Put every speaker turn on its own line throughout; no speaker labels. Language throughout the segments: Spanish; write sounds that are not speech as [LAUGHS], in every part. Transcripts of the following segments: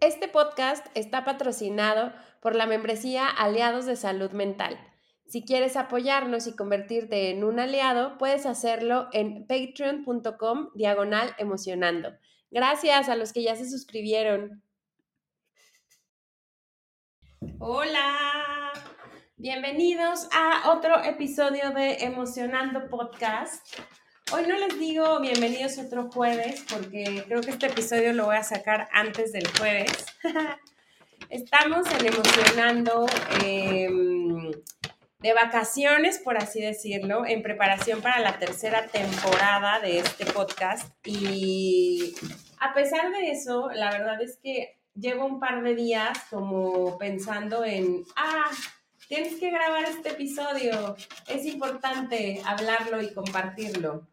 Este podcast está patrocinado por la membresía Aliados de Salud Mental. Si quieres apoyarnos y convertirte en un aliado, puedes hacerlo en patreon.com diagonal emocionando. Gracias a los que ya se suscribieron. Hola, bienvenidos a otro episodio de Emocionando Podcast. Hoy no les digo bienvenidos otro jueves porque creo que este episodio lo voy a sacar antes del jueves. [LAUGHS] Estamos en emocionando em, de vacaciones, por así decirlo, en preparación para la tercera temporada de este podcast. Y a pesar de eso, la verdad es que llevo un par de días como pensando en, ah, tienes que grabar este episodio, es importante hablarlo y compartirlo.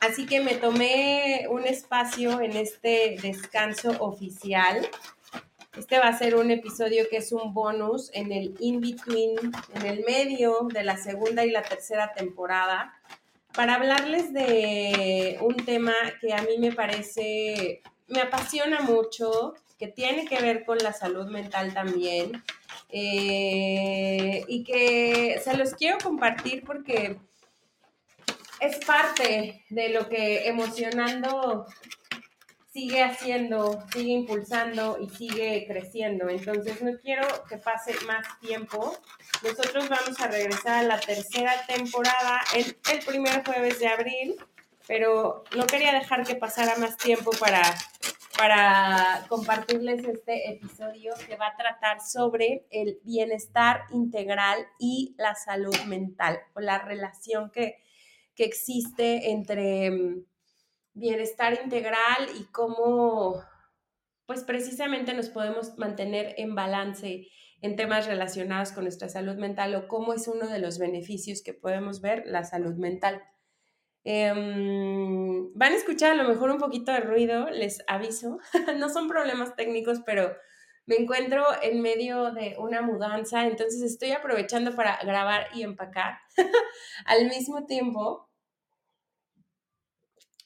Así que me tomé un espacio en este descanso oficial este va a ser un episodio que es un bonus en el in-between, en el medio de la segunda y la tercera temporada, para hablarles de un tema que a mí me parece, me apasiona mucho, que tiene que ver con la salud mental también, eh, y que se los quiero compartir porque es parte de lo que emocionando sigue haciendo, sigue impulsando y sigue creciendo. Entonces no quiero que pase más tiempo. Nosotros vamos a regresar a la tercera temporada en el primer jueves de abril, pero no quería dejar que pasara más tiempo para, para compartirles este episodio que va a tratar sobre el bienestar integral y la salud mental o la relación que, que existe entre bienestar integral y cómo, pues precisamente nos podemos mantener en balance en temas relacionados con nuestra salud mental o cómo es uno de los beneficios que podemos ver la salud mental. Em, van a escuchar a lo mejor un poquito de ruido, les aviso. [LAUGHS] no son problemas técnicos, pero me encuentro en medio de una mudanza, entonces estoy aprovechando para grabar y empacar [LAUGHS] al mismo tiempo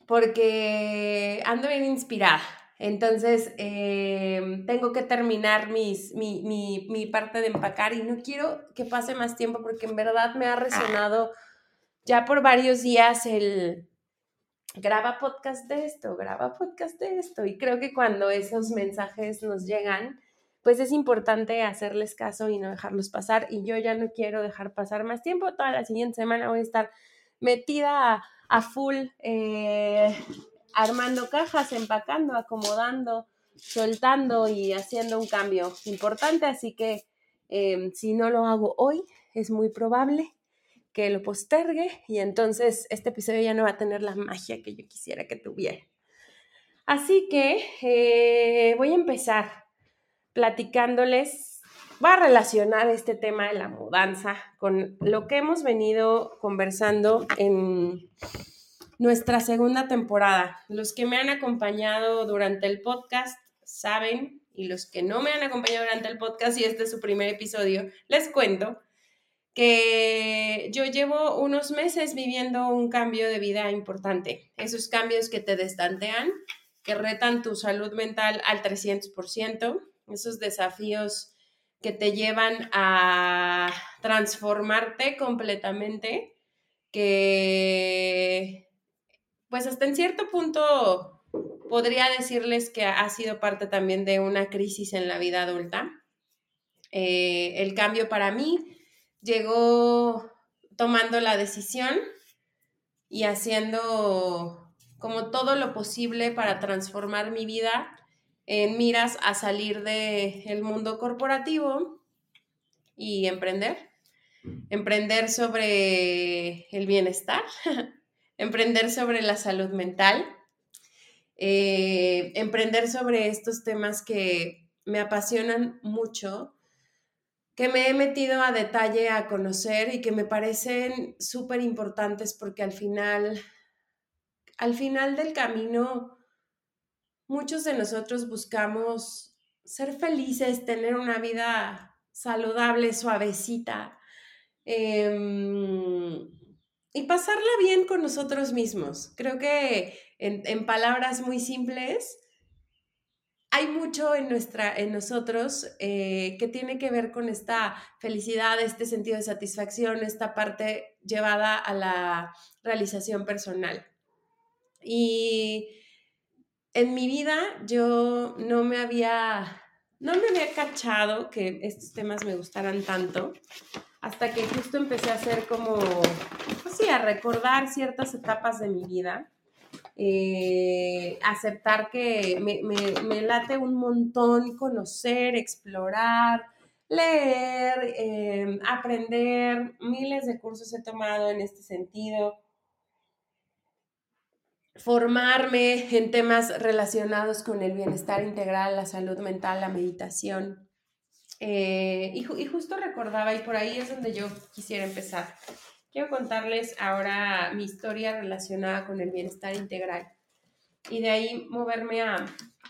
porque ando bien inspirada. Entonces, em, tengo que terminar mis, mi, mi, mi, parte de empacar y no quiero que pase más tiempo porque en verdad me ha resonado ya por varios días el graba podcast de esto, graba podcast de esto. Y creo que cuando esos mensajes nos llegan, pues es importante hacerles caso y no dejarlos pasar. Y yo ya no quiero dejar pasar más tiempo. Toda la siguiente semana voy a estar metida a full eh, armando cajas, empacando, acomodando, soltando y haciendo un cambio importante. Así que em, si no lo hago hoy, es muy probable que lo postergue y entonces este episodio ya no va a tener la magia que yo quisiera que tuviera. Así que eh, voy a empezar platicándoles va a relacionar este tema de la mudanza con lo que hemos venido conversando en nuestra segunda temporada. Los que me han acompañado durante el podcast saben, y los que no me han acompañado durante el podcast y este es su primer episodio, les cuento que yo llevo unos meses viviendo un cambio de vida importante. Esos cambios que te destantean, que retan tu salud mental al 300%, esos desafíos que te llevan a transformarte completamente, que pues hasta en cierto punto podría decirles que ha sido parte también de una crisis en la vida adulta. Eh, el cambio para mí llegó tomando la decisión y haciendo como todo lo posible para transformar mi vida en miras a salir del mundo corporativo y emprender. Emprender sobre el bienestar, [LAUGHS] emprender sobre la salud mental, eh, emprender sobre estos temas que me apasionan mucho que me he metido a detalle a conocer y que me parecen súper importantes porque al final, al final del camino, muchos de nosotros buscamos ser felices, tener una vida saludable, suavecita em, y pasarla bien con nosotros mismos. Creo que en, en palabras muy simples, hay mucho en, nuestra, en nosotros eh, que tiene que ver con esta felicidad, este sentido de satisfacción, esta parte llevada a la realización personal. Y en mi vida yo no me había, no me había cachado que estos temas me gustaran tanto hasta que justo empecé a hacer como, pues sí, a recordar ciertas etapas de mi vida eh, aceptar que me, late un montón conocer, explorar, leer, em, aprender. Miles de cursos he tomado en este sentido. Formarme en temas relacionados con el bienestar integral, la salud mental, la meditación. Eh, y justo recordaba, y por ahí es donde yo quisiera empezar Quiero contarles ahora mi historia relacionada con el bienestar integral y de ahí moverme a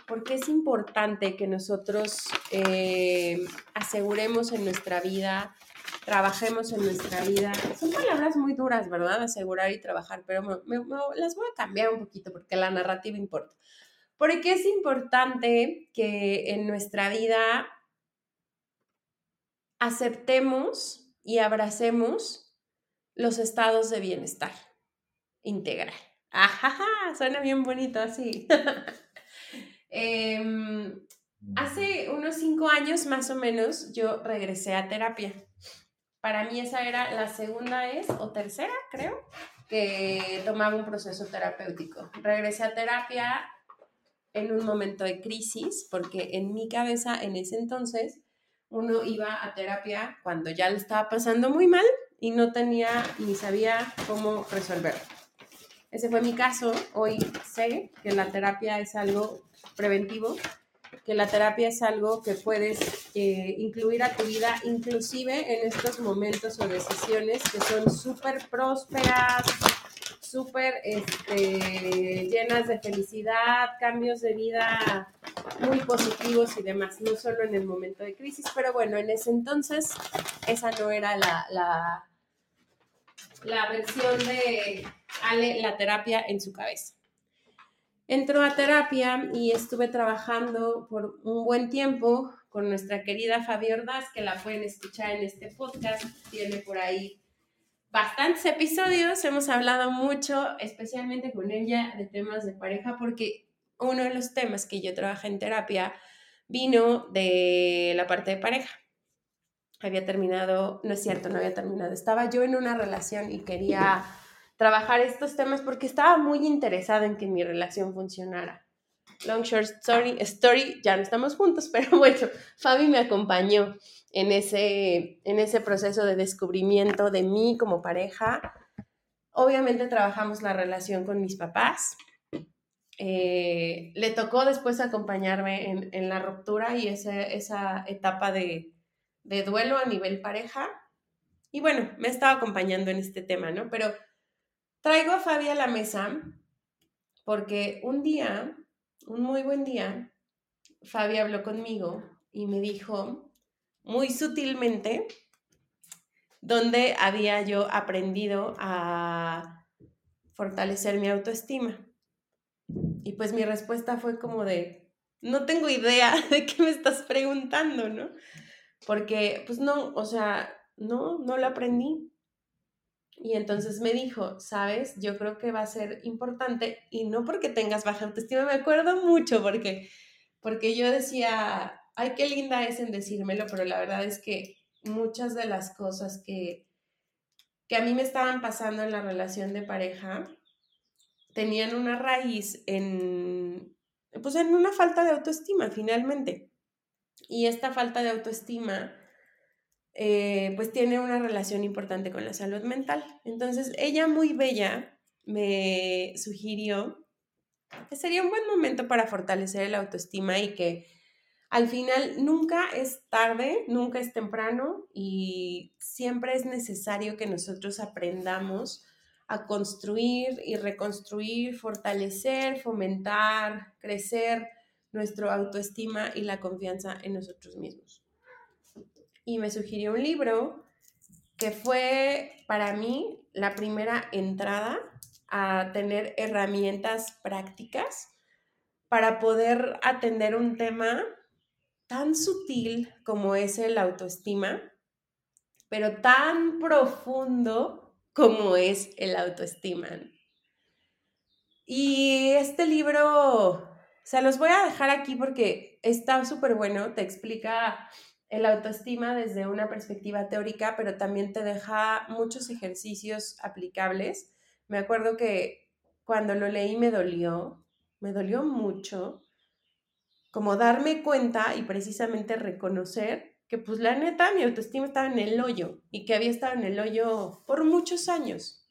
por qué es importante que nosotros eh, aseguremos en nuestra vida, trabajemos en nuestra vida. Son palabras muy duras, ¿verdad? Asegurar y trabajar, pero las voy a cambiar un poquito porque la narrativa importa. Porque es importante que en nuestra vida aceptemos y abracemos los estados de bienestar integral. Ajaja, suena bien bonito así. [LAUGHS] Em, hace unos cinco años más o menos yo regresé a terapia. Para mí esa era la segunda vez o tercera, creo, que tomaba un proceso terapéutico. Regresé a terapia en un momento de crisis, porque en mi cabeza en ese entonces uno iba a terapia cuando ya le estaba pasando muy mal y no tenía ni sabía cómo resolverlo. Ese fue mi caso. Hoy sé que la terapia es algo preventivo, que la terapia es algo que puedes eh, incluir a tu vida, inclusive en estos momentos o decisiones que son súper prósperas, súper este, llenas de felicidad, cambios de vida muy positivos y demás, no solo en el momento de crisis, pero bueno, en ese entonces esa no era la la versión de Ale, la terapia en su cabeza. Entró a terapia y estuve trabajando por un buen tiempo con nuestra querida Fabi Ordaz, que la pueden escuchar en este podcast. Tiene por ahí bastantes episodios. Hemos hablado mucho, especialmente con ella, de temas de pareja, porque uno de los temas que yo trabajé en terapia vino de la parte de pareja había terminado, no es cierto, no había terminado, estaba yo en una relación y quería trabajar estos temas porque estaba muy interesada en que mi relación funcionara. Long short story, story, ya no estamos juntos, [LAUGHS] pero bueno, Fabi me acompañó en ese, en ese proceso de descubrimiento de mí como pareja. Obviamente trabajamos la relación con mis papás. Eh, le tocó después acompañarme en, en la ruptura y esa, esa etapa de, de duelo a nivel pareja. Y bueno, me estaba acompañando en este tema, ¿no? Pero traigo a Fabi a la mesa porque un día, un muy buen día, Fabi habló conmigo y me dijo muy sutilmente dónde había yo aprendido a fortalecer mi autoestima. Y pues mi respuesta fue como de, no tengo idea [LAUGHS] de qué me estás preguntando, ¿no? porque pues no, o sea, no, no lo aprendí. Y entonces me dijo, sabes, yo creo que va a ser importante y no porque tengas baja autoestima, me acuerdo mucho porque, porque yo decía, ay, qué linda es en decírmelo, pero la verdad es que muchas de las cosas que, que a mí me estaban pasando en la relación de pareja tenían una raíz en, pues en una falta de autoestima finalmente. Y esta falta de autoestima, eh, pues tiene una relación importante con la salud mental. Entonces, ella muy bella me sugirió que sería un buen momento para fortalecer la autoestima y que al final nunca es tarde, nunca es temprano y siempre es necesario que nosotros aprendamos a construir y reconstruir, fortalecer, fomentar, crecer nuestra autoestima y la confianza en nosotros mismos. Y me sugirió un libro que fue para mí la primera entrada a tener herramientas prácticas para poder atender un tema tan sutil como es el autoestima, pero tan profundo como es el autoestima. Y este libro, se los voy a dejar aquí porque está súper bueno, te explica el autoestima desde una perspectiva teórica, pero también te deja muchos ejercicios aplicables. Me acuerdo que cuando lo leí me dolió, me dolió mucho, como darme cuenta y precisamente reconocer que pues la neta mi autoestima estaba en el hoyo y que había estado en el hoyo por muchos años.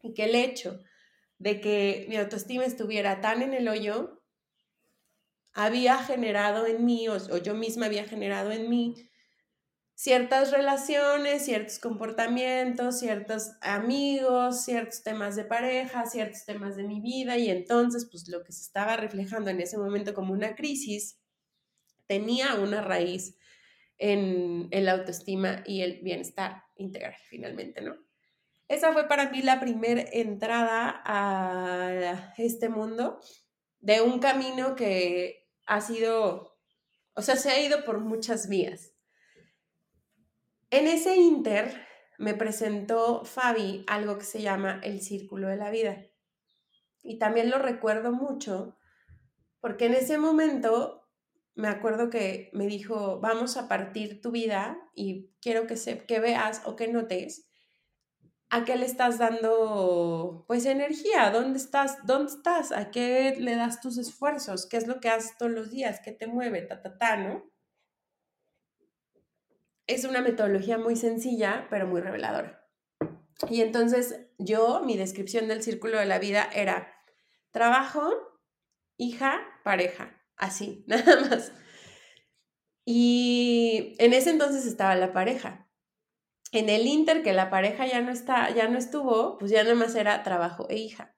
Y que el hecho de que mi autoestima estuviera tan en el hoyo había generado en mí o, yo misma había generado en mí ciertas relaciones, ciertos comportamientos, ciertos amigos, ciertos temas de pareja, ciertos temas de mi vida y entonces pues lo que se estaba reflejando en ese momento como una crisis tenía una raíz en, la autoestima y el bienestar integral finalmente, ¿no? Esa fue para mí la primera entrada a este mundo de un camino que ha sido, o sea, se ha ido por muchas vías en ese inter me presentó Fabi algo que se llama el círculo de la vida. Y también lo recuerdo mucho porque en ese momento me acuerdo que me dijo, vamos a partir tu vida y quiero que, se, que veas o que notes a qué le estás dando pues energía, dónde estás, dónde estás, a qué le das tus esfuerzos, qué es lo que haces todos los días, qué te mueve, ta, ta, ta, ¿no? Es una metodología muy sencilla, pero muy reveladora. Y entonces yo, mi descripción del círculo de la vida era trabajo, hija, pareja, así, [LAUGHS] nada más. Y en ese entonces estaba la pareja. En el inter que la pareja ya no está, ya no estuvo, pues ya nada más era trabajo e hija.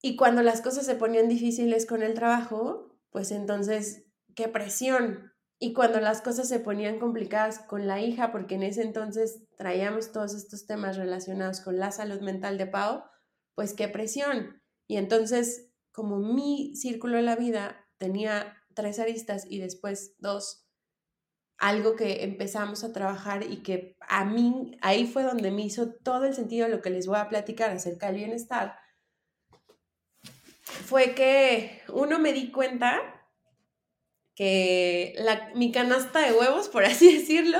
Y cuando las cosas se ponían difíciles con el trabajo, pues entonces, qué presión, y cuando las cosas se ponían complicadas con la hija, porque en ese entonces traíamos todos estos temas relacionados con la salud mental de Pau, pues qué presión. Y entonces, como mi círculo de la vida tenía tres aristas y después dos, algo que empezamos a trabajar y que a mí, ahí fue donde me hizo todo el sentido de lo que les voy a platicar acerca del bienestar, fue que uno me di cuenta que la, mi canasta de huevos, por [LAUGHS] así decirlo,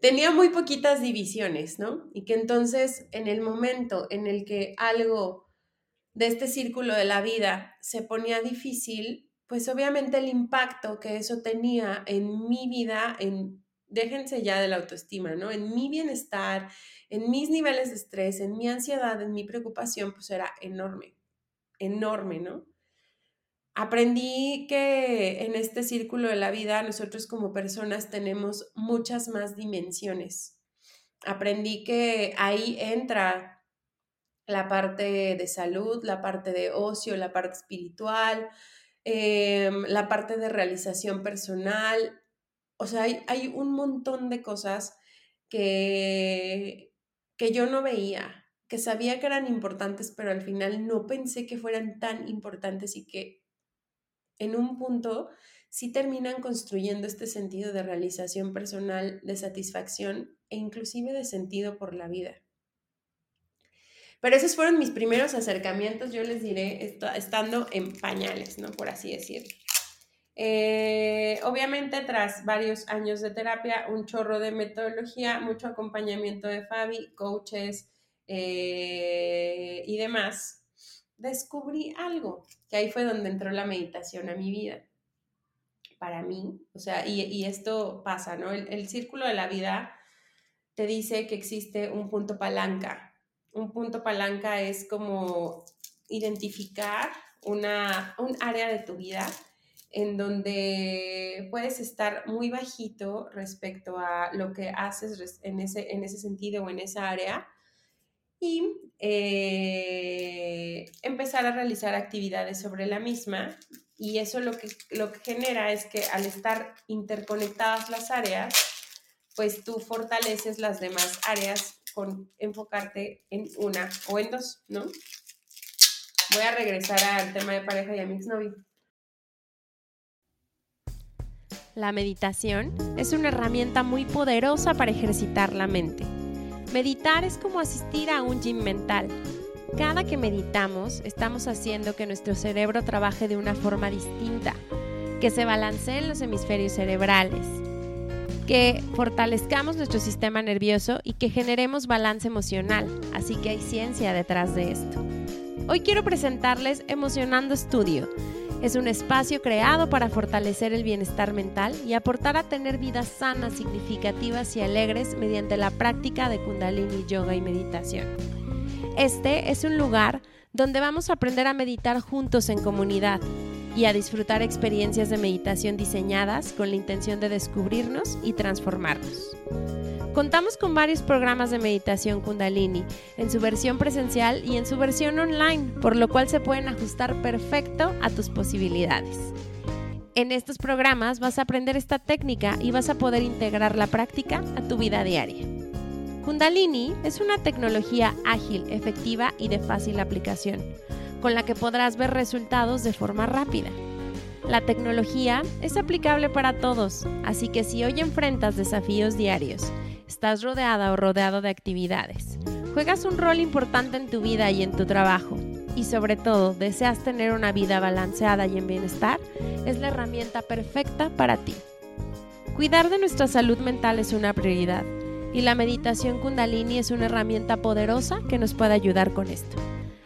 tenía muy poquitas divisiones, ¿no? Y que entonces en el momento en el que algo de este círculo de la vida se ponía difícil, pues obviamente el impacto que eso tenía en mi vida, en, déjense ya de la autoestima, ¿no? En mi bienestar, en mis niveles de estrés, en mi ansiedad, en mi preocupación, pues era enorme, enorme, ¿no? Aprendí que en este círculo de la vida nosotros como personas tenemos muchas más dimensiones. Aprendí que ahí entra la parte de salud, la parte de ocio, la parte espiritual, em, la parte de realización personal. O sea, hay, hay un montón de cosas que, que yo no veía, que sabía que eran importantes, pero al final no pensé que fueran tan importantes y que en un punto sí terminan construyendo este sentido de realización personal, de satisfacción e inclusive de sentido por la vida. Pero esos fueron mis primeros acercamientos, yo les diré, estando en pañales, ¿no? Por así decirlo. Eh, obviamente, tras varios años de terapia, un chorro de metodología, mucho acompañamiento de Fabi, coaches eh, y demás, descubrí algo, que ahí fue donde entró la meditación a mi vida. Para mí, o sea, y, esto pasa, ¿no? El, círculo de la vida te dice que existe un punto palanca. Un punto palanca es como identificar una, un área de tu vida en donde puedes estar muy bajito respecto a lo que haces en ese, en ese sentido o en esa área y eh, empezar a realizar actividades sobre la misma. Y eso lo que, lo que genera es que al estar interconectadas las áreas, pues tú fortaleces las demás áreas con enfocarte en una o en dos, ¿no? Voy a regresar al tema de pareja y a mi exnovio.
La meditación es una herramienta muy poderosa para ejercitar la mente. Meditar es como asistir a un gym mental. Cada que meditamos, estamos haciendo que nuestro cerebro trabaje de una forma distinta, que se balanceen los hemisferios cerebrales, que fortalezcamos nuestro sistema nervioso y que generemos balance emocional. Así que hay ciencia detrás de esto. Hoy quiero presentarles Emocionando Estudio es un espacio creado para fortalecer el bienestar mental y aportar a tener vidas sanas, significativas y alegres mediante la práctica de kundalini, yoga y meditación. Este es un lugar donde vamos a aprender a meditar juntos en comunidad y a disfrutar experiencias de meditación diseñadas con la intención de descubrirnos y transformarnos. Contamos con varios programas de meditación kundalini, en su versión presencial y en su versión online, por lo cual se pueden ajustar perfecto a tus posibilidades. En estos programas vas a aprender esta técnica y vas a poder integrar la práctica a tu vida diaria. Kundalini es una tecnología ágil, efectiva y de fácil aplicación, con la que podrás ver resultados de forma rápida. La tecnología es aplicable para todos, así que si hoy enfrentas desafíos diarios estás rodeada o rodeado de actividades. Juegas un rol importante en tu vida y en tu trabajo. Y sobre todo, deseas tener una vida balanceada y en bienestar, es la herramienta perfecta para ti. Cuidar de nuestra salud mental es una prioridad y la meditación kundalini es una herramienta poderosa que nos puede ayudar con esto.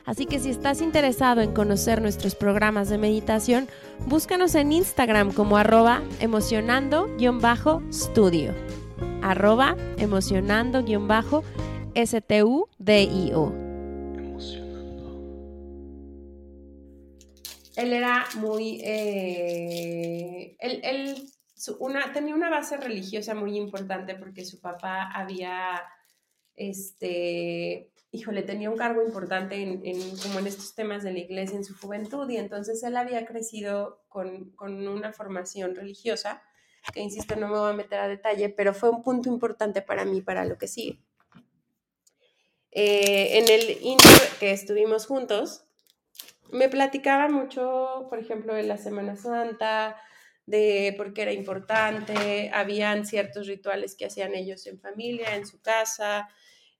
Así que si estás interesado en conocer nuestros programas de meditación, búscanos en Instagram como arroba emocionando-studio arroba emocionando-studio.
Él era muy... Eh, él, una, tenía una base religiosa muy importante porque su papá había, este, híjole, tenía un cargo importante en, como en estos temas de la iglesia en su juventud y entonces él había crecido con, con una formación religiosa que insisto, no me voy a meter a detalle, pero fue un punto importante para mí, para lo que sigue. Eh, en el intro que estuvimos juntos, me platicaba mucho, por ejemplo, de la Semana Santa, de por qué era importante, habían ciertos rituales que hacían ellos en familia, en su casa,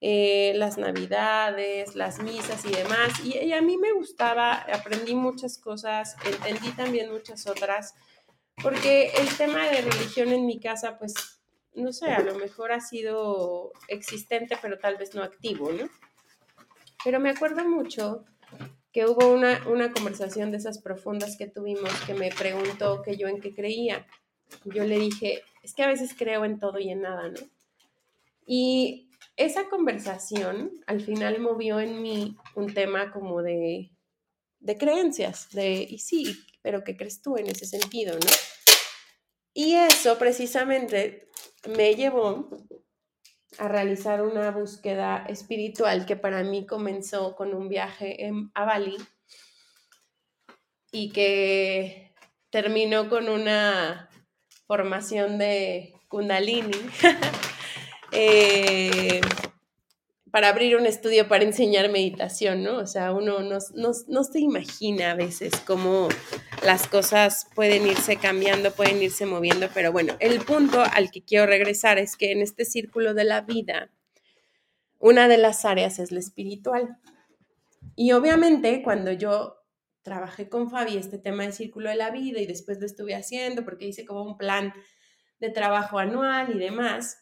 eh, las navidades, las misas y demás. y, a mí me gustaba, aprendí muchas cosas, entendí también muchas otras porque el tema de religión en mi casa, pues, no sé, a lo mejor ha sido existente, pero tal vez no activo, ¿no? Pero me acuerdo mucho que hubo una, una conversación de esas profundas que tuvimos que me preguntó que yo en qué creía. Yo le dije, es que a veces creo en todo y en nada, ¿no? Y esa conversación al final movió en mí un tema como de, de creencias, de, y sí, pero ¿qué crees tú en ese sentido, no? Y eso precisamente me llevó a realizar una búsqueda espiritual que para mí comenzó con un viaje a Bali y que terminó con una formación de kundalini. [LAUGHS] eh, para abrir un estudio para enseñar meditación, ¿no? O sea, uno no, se imagina a veces cómo las cosas pueden irse cambiando, pueden irse moviendo, pero bueno, el punto al que quiero regresar es que en este círculo de la vida, una de las áreas es la espiritual. Y obviamente cuando yo trabajé con Fabi este tema del círculo de la vida y después lo estuve haciendo porque hice como un plan de trabajo anual y demás,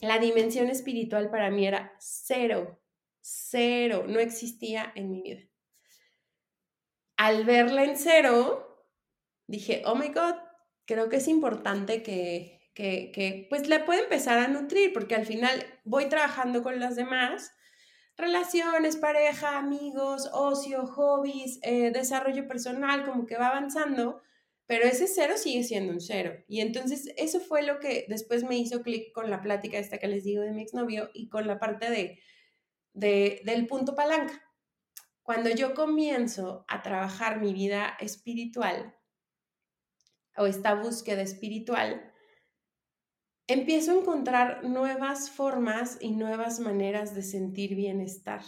la dimensión espiritual para mí era cero, cero, no existía en mi vida. Al verla en cero, dije, oh my God, creo que es importante que, que, que pues la pueda empezar a nutrir, porque al final voy trabajando con las demás, relaciones, pareja, amigos, ocio, hobbies, eh, desarrollo personal, como que va avanzando, pero ese cero sigue siendo un cero. Y entonces eso fue lo que después me hizo clic con la plática esta que les digo de mi exnovio y con la parte de, de, del punto palanca. Cuando yo comienzo a trabajar mi vida espiritual o esta búsqueda espiritual, empiezo a encontrar nuevas formas y nuevas maneras de sentir bienestar.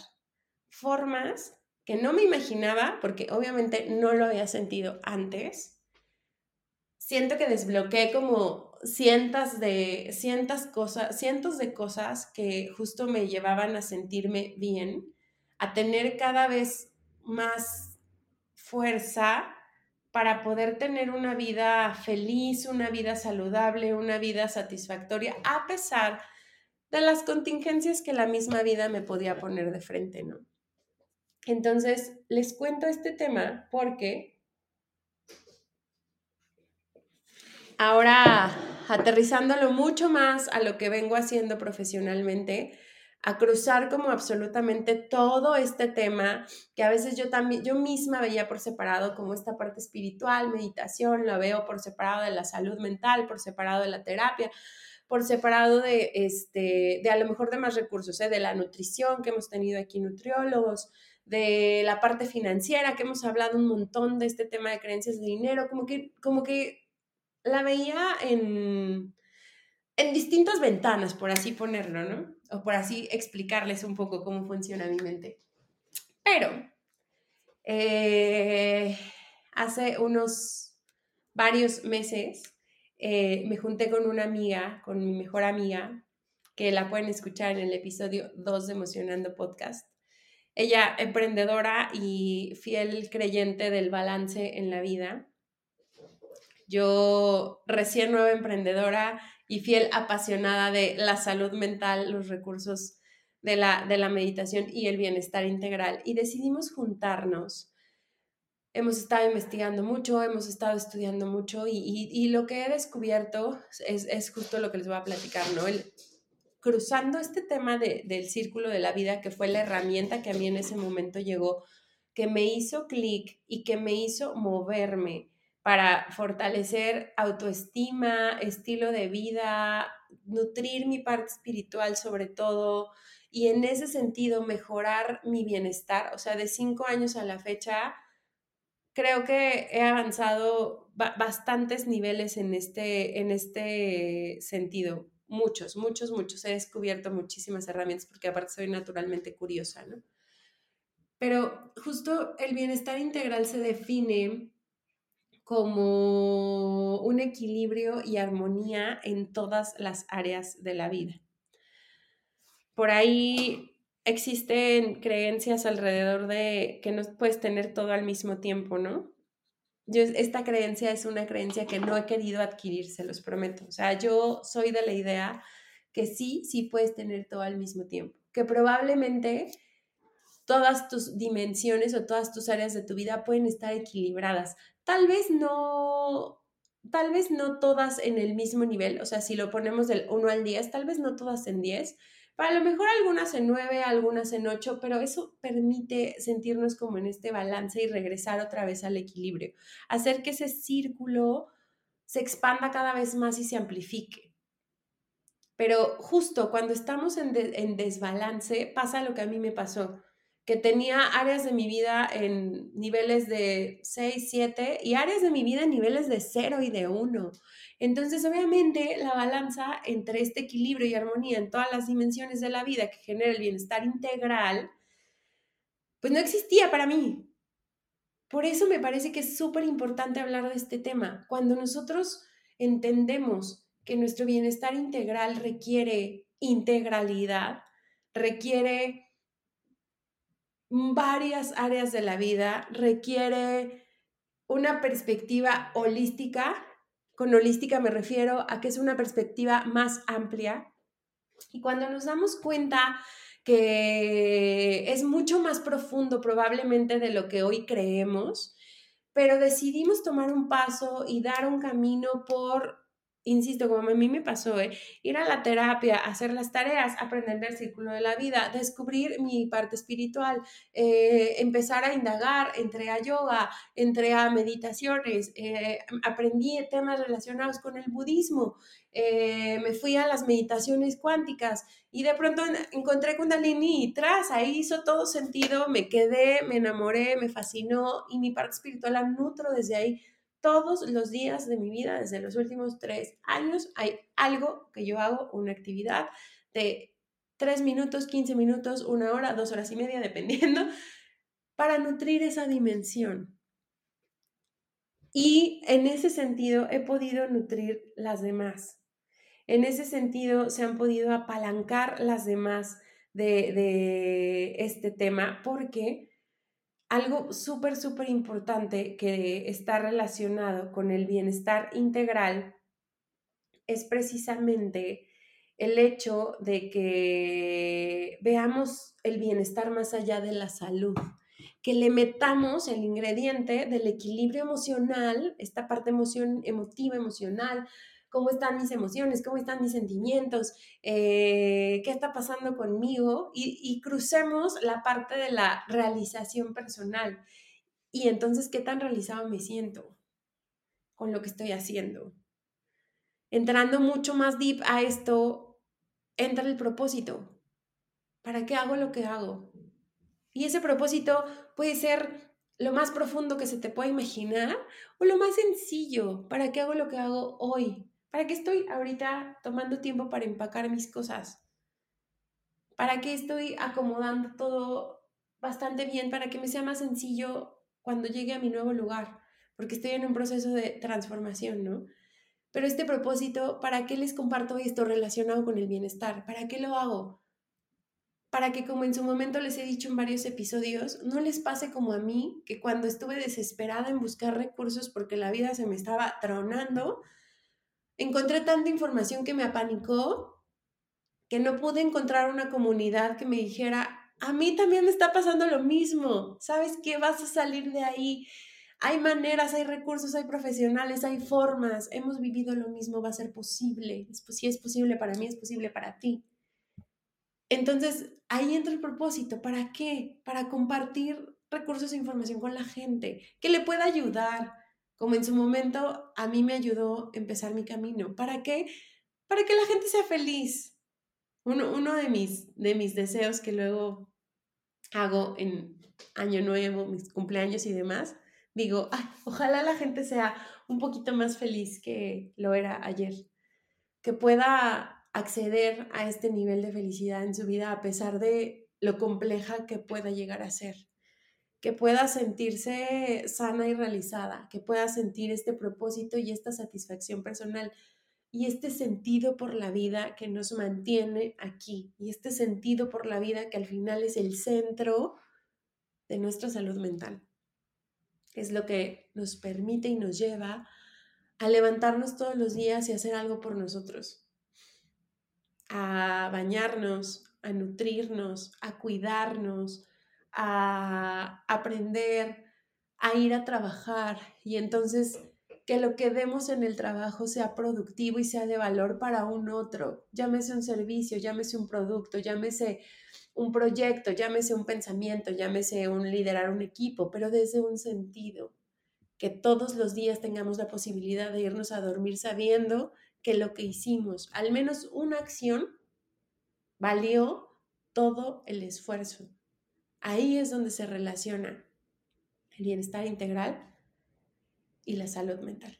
Formas que no me imaginaba, porque obviamente no lo había sentido antes, siento que desbloqueé como cientos de, cientos, cosas, cientos de cosas que justo me llevaban a sentirme bien, a tener cada vez más fuerza para poder tener una vida feliz, una vida saludable, una vida satisfactoria, a pesar de las contingencias que la misma vida me podía poner de frente, ¿no? Entonces, les cuento este tema porque ahora aterrizándolo mucho más a lo que vengo haciendo profesionalmente, a cruzar como absolutamente todo este tema que a veces yo también, yo misma veía por separado como esta parte espiritual, meditación, la veo por separado de la salud mental, por separado de la terapia, por separado de, este, de a lo mejor de más recursos, ¿eh? de la nutrición que hemos tenido aquí nutriólogos, de la parte financiera que hemos hablado un montón de este tema de creencias de dinero, como que, como que la veía en, en distintas ventanas, por así ponerlo, ¿no? O por así explicarles un poco cómo funciona mi mente. Pero eh, hace unos varios meses eh, me junté con una amiga, con mi mejor amiga, que la pueden escuchar en el episodio 2 de Emocionando Podcast. Ella emprendedora y fiel creyente del balance en la vida. Yo recién nueva emprendedora y fiel apasionada de la salud mental, los recursos de la, de la meditación y el bienestar integral. Y decidimos juntarnos. Hemos estado investigando mucho, hemos estado estudiando mucho y, lo que he descubierto es, es, justo lo que les voy a platicar, ¿no? El, cruzando este tema de, del círculo de la vida, que fue la herramienta que a mí en ese momento llegó, que me hizo clic y que me hizo moverme para fortalecer autoestima, estilo de vida, nutrir mi parte espiritual sobre todo y en ese sentido mejorar mi bienestar. O sea, de cinco años a la fecha, creo que he avanzado bastantes niveles en este, en este sentido. Muchos, muchos, muchos. He descubierto muchísimas herramientas porque aparte soy naturalmente curiosa, ¿no? Pero justo el bienestar integral se define como un equilibrio y armonía en todas las áreas de la vida. Por ahí existen creencias alrededor de que no puedes tener todo al mismo tiempo, ¿no? Yo, esta creencia es una creencia que no he querido adquirir, se los prometo. O sea, yo soy de la idea que sí, sí puedes tener todo al mismo tiempo, que probablemente todas tus dimensiones o todas tus áreas de tu vida pueden estar equilibradas. Tal vez no, tal vez no todas en el mismo nivel, o sea, si lo ponemos del 1 al 10, tal vez no todas en 10, a lo mejor algunas en 9, algunas en 8, pero eso permite sentirnos como en este balance y regresar otra vez al equilibrio, hacer que ese círculo se expanda cada vez más y se amplifique. Pero justo cuando estamos en desbalance pasa lo que a mí me pasó que tenía áreas de mi vida en niveles de 6, 7 y áreas de mi vida en niveles de 0 y de 1. Entonces, obviamente, la balanza entre este equilibrio y armonía en todas las dimensiones de la vida que genera el bienestar integral, pues no existía para mí. Por eso me parece que es súper importante hablar de este tema. Cuando nosotros entendemos que nuestro bienestar integral requiere integralidad, requiere varias áreas de la vida, requiere una perspectiva holística. Con holística me refiero a que es una perspectiva más amplia. Y cuando nos damos cuenta que es mucho más profundo probablemente de lo que hoy creemos, pero decidimos tomar un paso y dar un camino por insisto, como a mí me pasó, ¿eh? ir a la terapia, hacer las tareas, aprender del círculo de la vida, descubrir mi parte espiritual, eh, empezar a indagar, entré a yoga, entré a meditaciones, eh, aprendí temas relacionados con el budismo, me fui a las meditaciones cuánticas y de pronto encontré Kundalini y tras, ahí hizo todo sentido, me quedé, me enamoré, me fascinó y mi parte espiritual la nutro desde ahí todos los días de mi vida, desde los últimos tres años, hay algo que yo hago, una actividad de tres minutos, 15 minutos, una hora, dos horas y media, [LAUGHS] dependiendo, para nutrir esa dimensión. Y en ese sentido he podido nutrir las demás. En ese sentido se han podido apalancar las demás de, de este tema porque algo súper, súper importante que está relacionado con el bienestar integral es precisamente el hecho de que veamos el bienestar más allá de la salud, que le metamos el ingrediente del equilibrio emocional, esta parte emoción, emotiva, emocional, cómo están mis emociones, cómo están mis sentimientos, eh, qué está pasando conmigo y, crucemos la parte de la realización personal. Y entonces, ¿qué tan realizado me siento con lo que estoy haciendo? Entrando mucho más deep a esto, entra el propósito. ¿Para qué hago lo que hago? Y ese propósito puede ser lo más profundo que se te pueda imaginar o lo más sencillo. ¿Para qué hago lo que hago hoy? ¿Para qué estoy ahorita tomando tiempo para empacar mis cosas? ¿Para qué estoy acomodando todo bastante bien para que me sea más sencillo cuando llegue a mi nuevo lugar? Porque estoy en un proceso de transformación, ¿no? Pero este propósito, ¿para qué les comparto esto relacionado con el bienestar? ¿Para qué lo hago? Para que, como en su momento les he dicho en varios episodios, no les pase como a mí, que cuando estuve desesperada en buscar recursos porque la vida se me estaba tronando, encontré tanta información que me apanicó que no pude encontrar una comunidad que me dijera, a mí también me está pasando lo mismo, ¿sabes qué? Vas a salir de ahí. Hay maneras, hay recursos, hay profesionales, hay formas. Hemos vivido lo mismo, va a ser posible. Si es posible para mí, es posible para ti. Entonces, ahí entra el propósito. ¿Para qué? Para compartir recursos e información con la gente, que le pueda ayudar, como en su momento a mí me ayudó a empezar mi camino. ¿Para qué? Para que la gente sea feliz. Uno, de mis deseos que luego hago en Año Nuevo, mis cumpleaños y demás, digo, ojalá la gente sea un poquito más feliz que lo era ayer, que pueda acceder a este nivel de felicidad en su vida a pesar de lo compleja que pueda llegar a ser que pueda sentirse sana y realizada, que pueda sentir este propósito y esta satisfacción personal y este sentido por la vida que nos mantiene aquí y este sentido por la vida que al final es el centro de nuestra salud mental. Es lo que nos permite y nos lleva a levantarnos todos los días y hacer algo por nosotros, a bañarnos, a nutrirnos, a cuidarnos, a aprender, a ir a trabajar y entonces que lo que demos en el trabajo sea productivo y sea de valor para un otro, llámese un servicio, llámese un producto, llámese un proyecto, llámese un pensamiento, llámese un liderar un equipo, pero desde un sentido, que todos los días tengamos la posibilidad de irnos a dormir sabiendo que lo que hicimos, al menos una acción, valió todo el esfuerzo. Ahí es donde se relaciona el bienestar integral y la salud mental.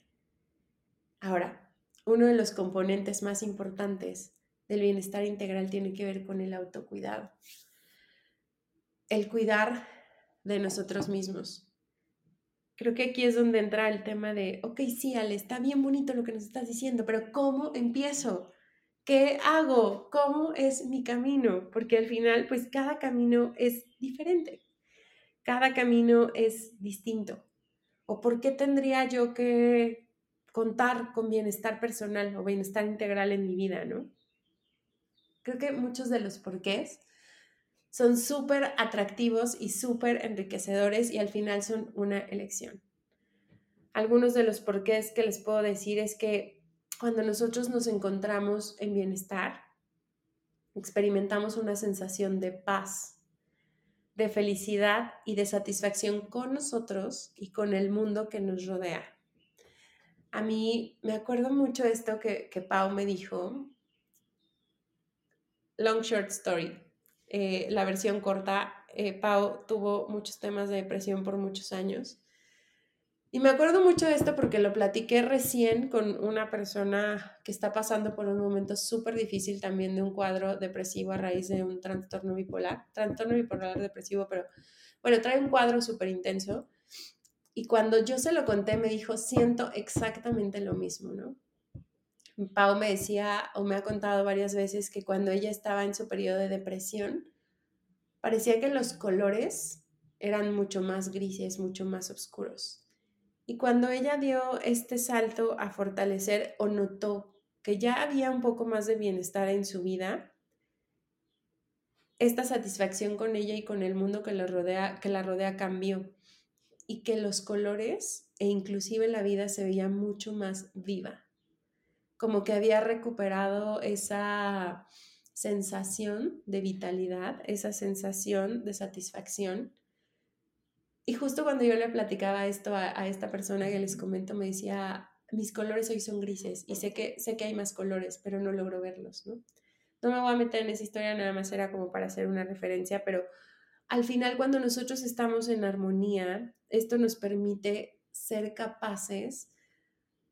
Ahora, uno de los componentes más importantes del bienestar integral tiene que ver con el autocuidado. El cuidar de nosotros mismos. Creo que aquí es donde entra el tema de, ok, sí, Ale, está bien bonito lo que nos estás diciendo, pero ¿cómo empiezo? ¿Qué hago? ¿Cómo es mi camino? Porque al final, pues cada camino es diferente. Cada camino es distinto. ¿O por qué tendría yo que contar con bienestar personal o bienestar integral en mi vida, no? Creo que muchos de los porqués son súper atractivos y súper enriquecedores y al final son una elección. Algunos de los porqués que les puedo decir es que cuando nosotros nos encontramos en bienestar, experimentamos una sensación de paz, de felicidad y de satisfacción con nosotros y con el mundo que nos rodea. A mí me acuerdo mucho esto que, que Pau me dijo. Long Short Story. Eh, la versión corta, eh, Pau tuvo muchos temas de depresión por muchos años y me acuerdo mucho de esto porque lo platiqué recién con una persona que está pasando por un momento súper difícil también de un cuadro depresivo a raíz de un trastorno bipolar, trastorno bipolar depresivo, pero bueno, trae un cuadro súper intenso. Y cuando yo se lo conté, me dijo, siento exactamente lo mismo, ¿no? Pau me decía o me ha contado varias veces que cuando ella estaba en su periodo de depresión, parecía que los colores eran mucho más grises, mucho más oscuros y cuando ella dio este salto a fortalecer o notó que ya había un poco más de bienestar en su vida, esta satisfacción con ella y con el mundo que la rodea, que la rodea cambió y que los colores e inclusive la vida se veía mucho más viva, como que había recuperado esa sensación de vitalidad, esa sensación de satisfacción y justo cuando yo le platicaba esto a, esta persona que les comento, me decía, mis colores hoy son grises y sé que, sé que hay más colores, pero no logro verlos, ¿no? No me voy a meter en esa historia, nada más era como para hacer una referencia, pero al final cuando nosotros estamos en armonía, esto nos permite ser capaces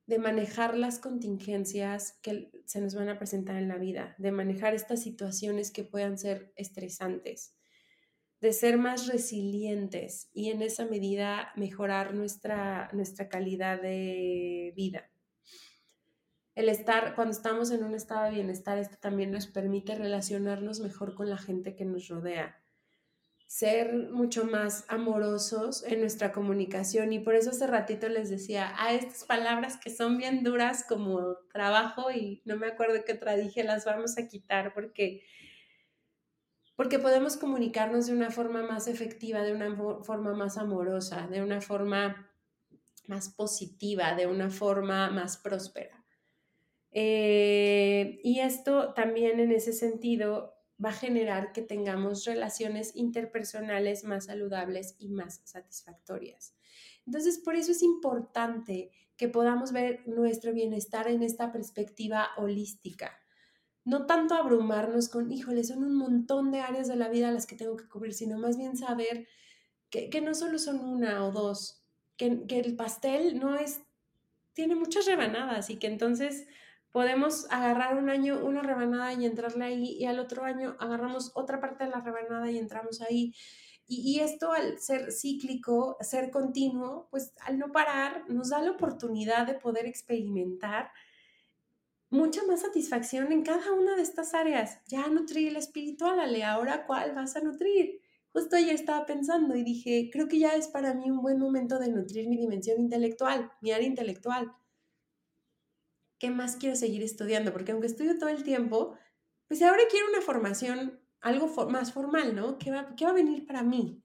de manejar las contingencias que se nos van a presentar en la vida, de manejar estas situaciones que puedan ser estresantes de ser más resilientes y en esa medida mejorar nuestra, nuestra calidad de vida. El estar, cuando estamos en un estado de bienestar, esto también nos permite relacionarnos mejor con la gente que nos rodea, ser mucho más amorosos en nuestra comunicación y por eso hace ratito les decía, a estas palabras que son bien duras como trabajo y no me acuerdo qué otra dije, las vamos a quitar porque porque podemos comunicarnos de una forma más efectiva, de una forma más amorosa, de una forma más positiva, de una forma más próspera. Eh, y esto también en ese sentido va a generar que tengamos relaciones interpersonales más saludables y más satisfactorias. Entonces, por eso es importante que podamos ver nuestro bienestar en esta perspectiva holística no tanto abrumarnos con, híjole, son un montón de áreas de la vida las que tengo que cubrir, sino más bien saber que, no solo son una o dos, que, el pastel no es, tiene muchas rebanadas y que entonces podemos agarrar un año una rebanada y entrarle ahí y al otro año agarramos otra parte de la rebanada y entramos ahí. Y esto al ser cíclico, ser continuo, pues al no parar, nos da la oportunidad de poder experimentar mucha más satisfacción en cada una de estas áreas. Ya nutrí el espiritual, Ale, ahora cuál vas a nutrir. Justo ayer estaba pensando y dije, creo que ya es para mí un buen momento de nutrir mi dimensión intelectual, mi área intelectual. ¿Qué más quiero seguir estudiando? Porque aunque estudio todo el tiempo, pues ahora quiero una formación, algo más formal, ¿no? ¿Qué va, ¿Qué va a venir para mí?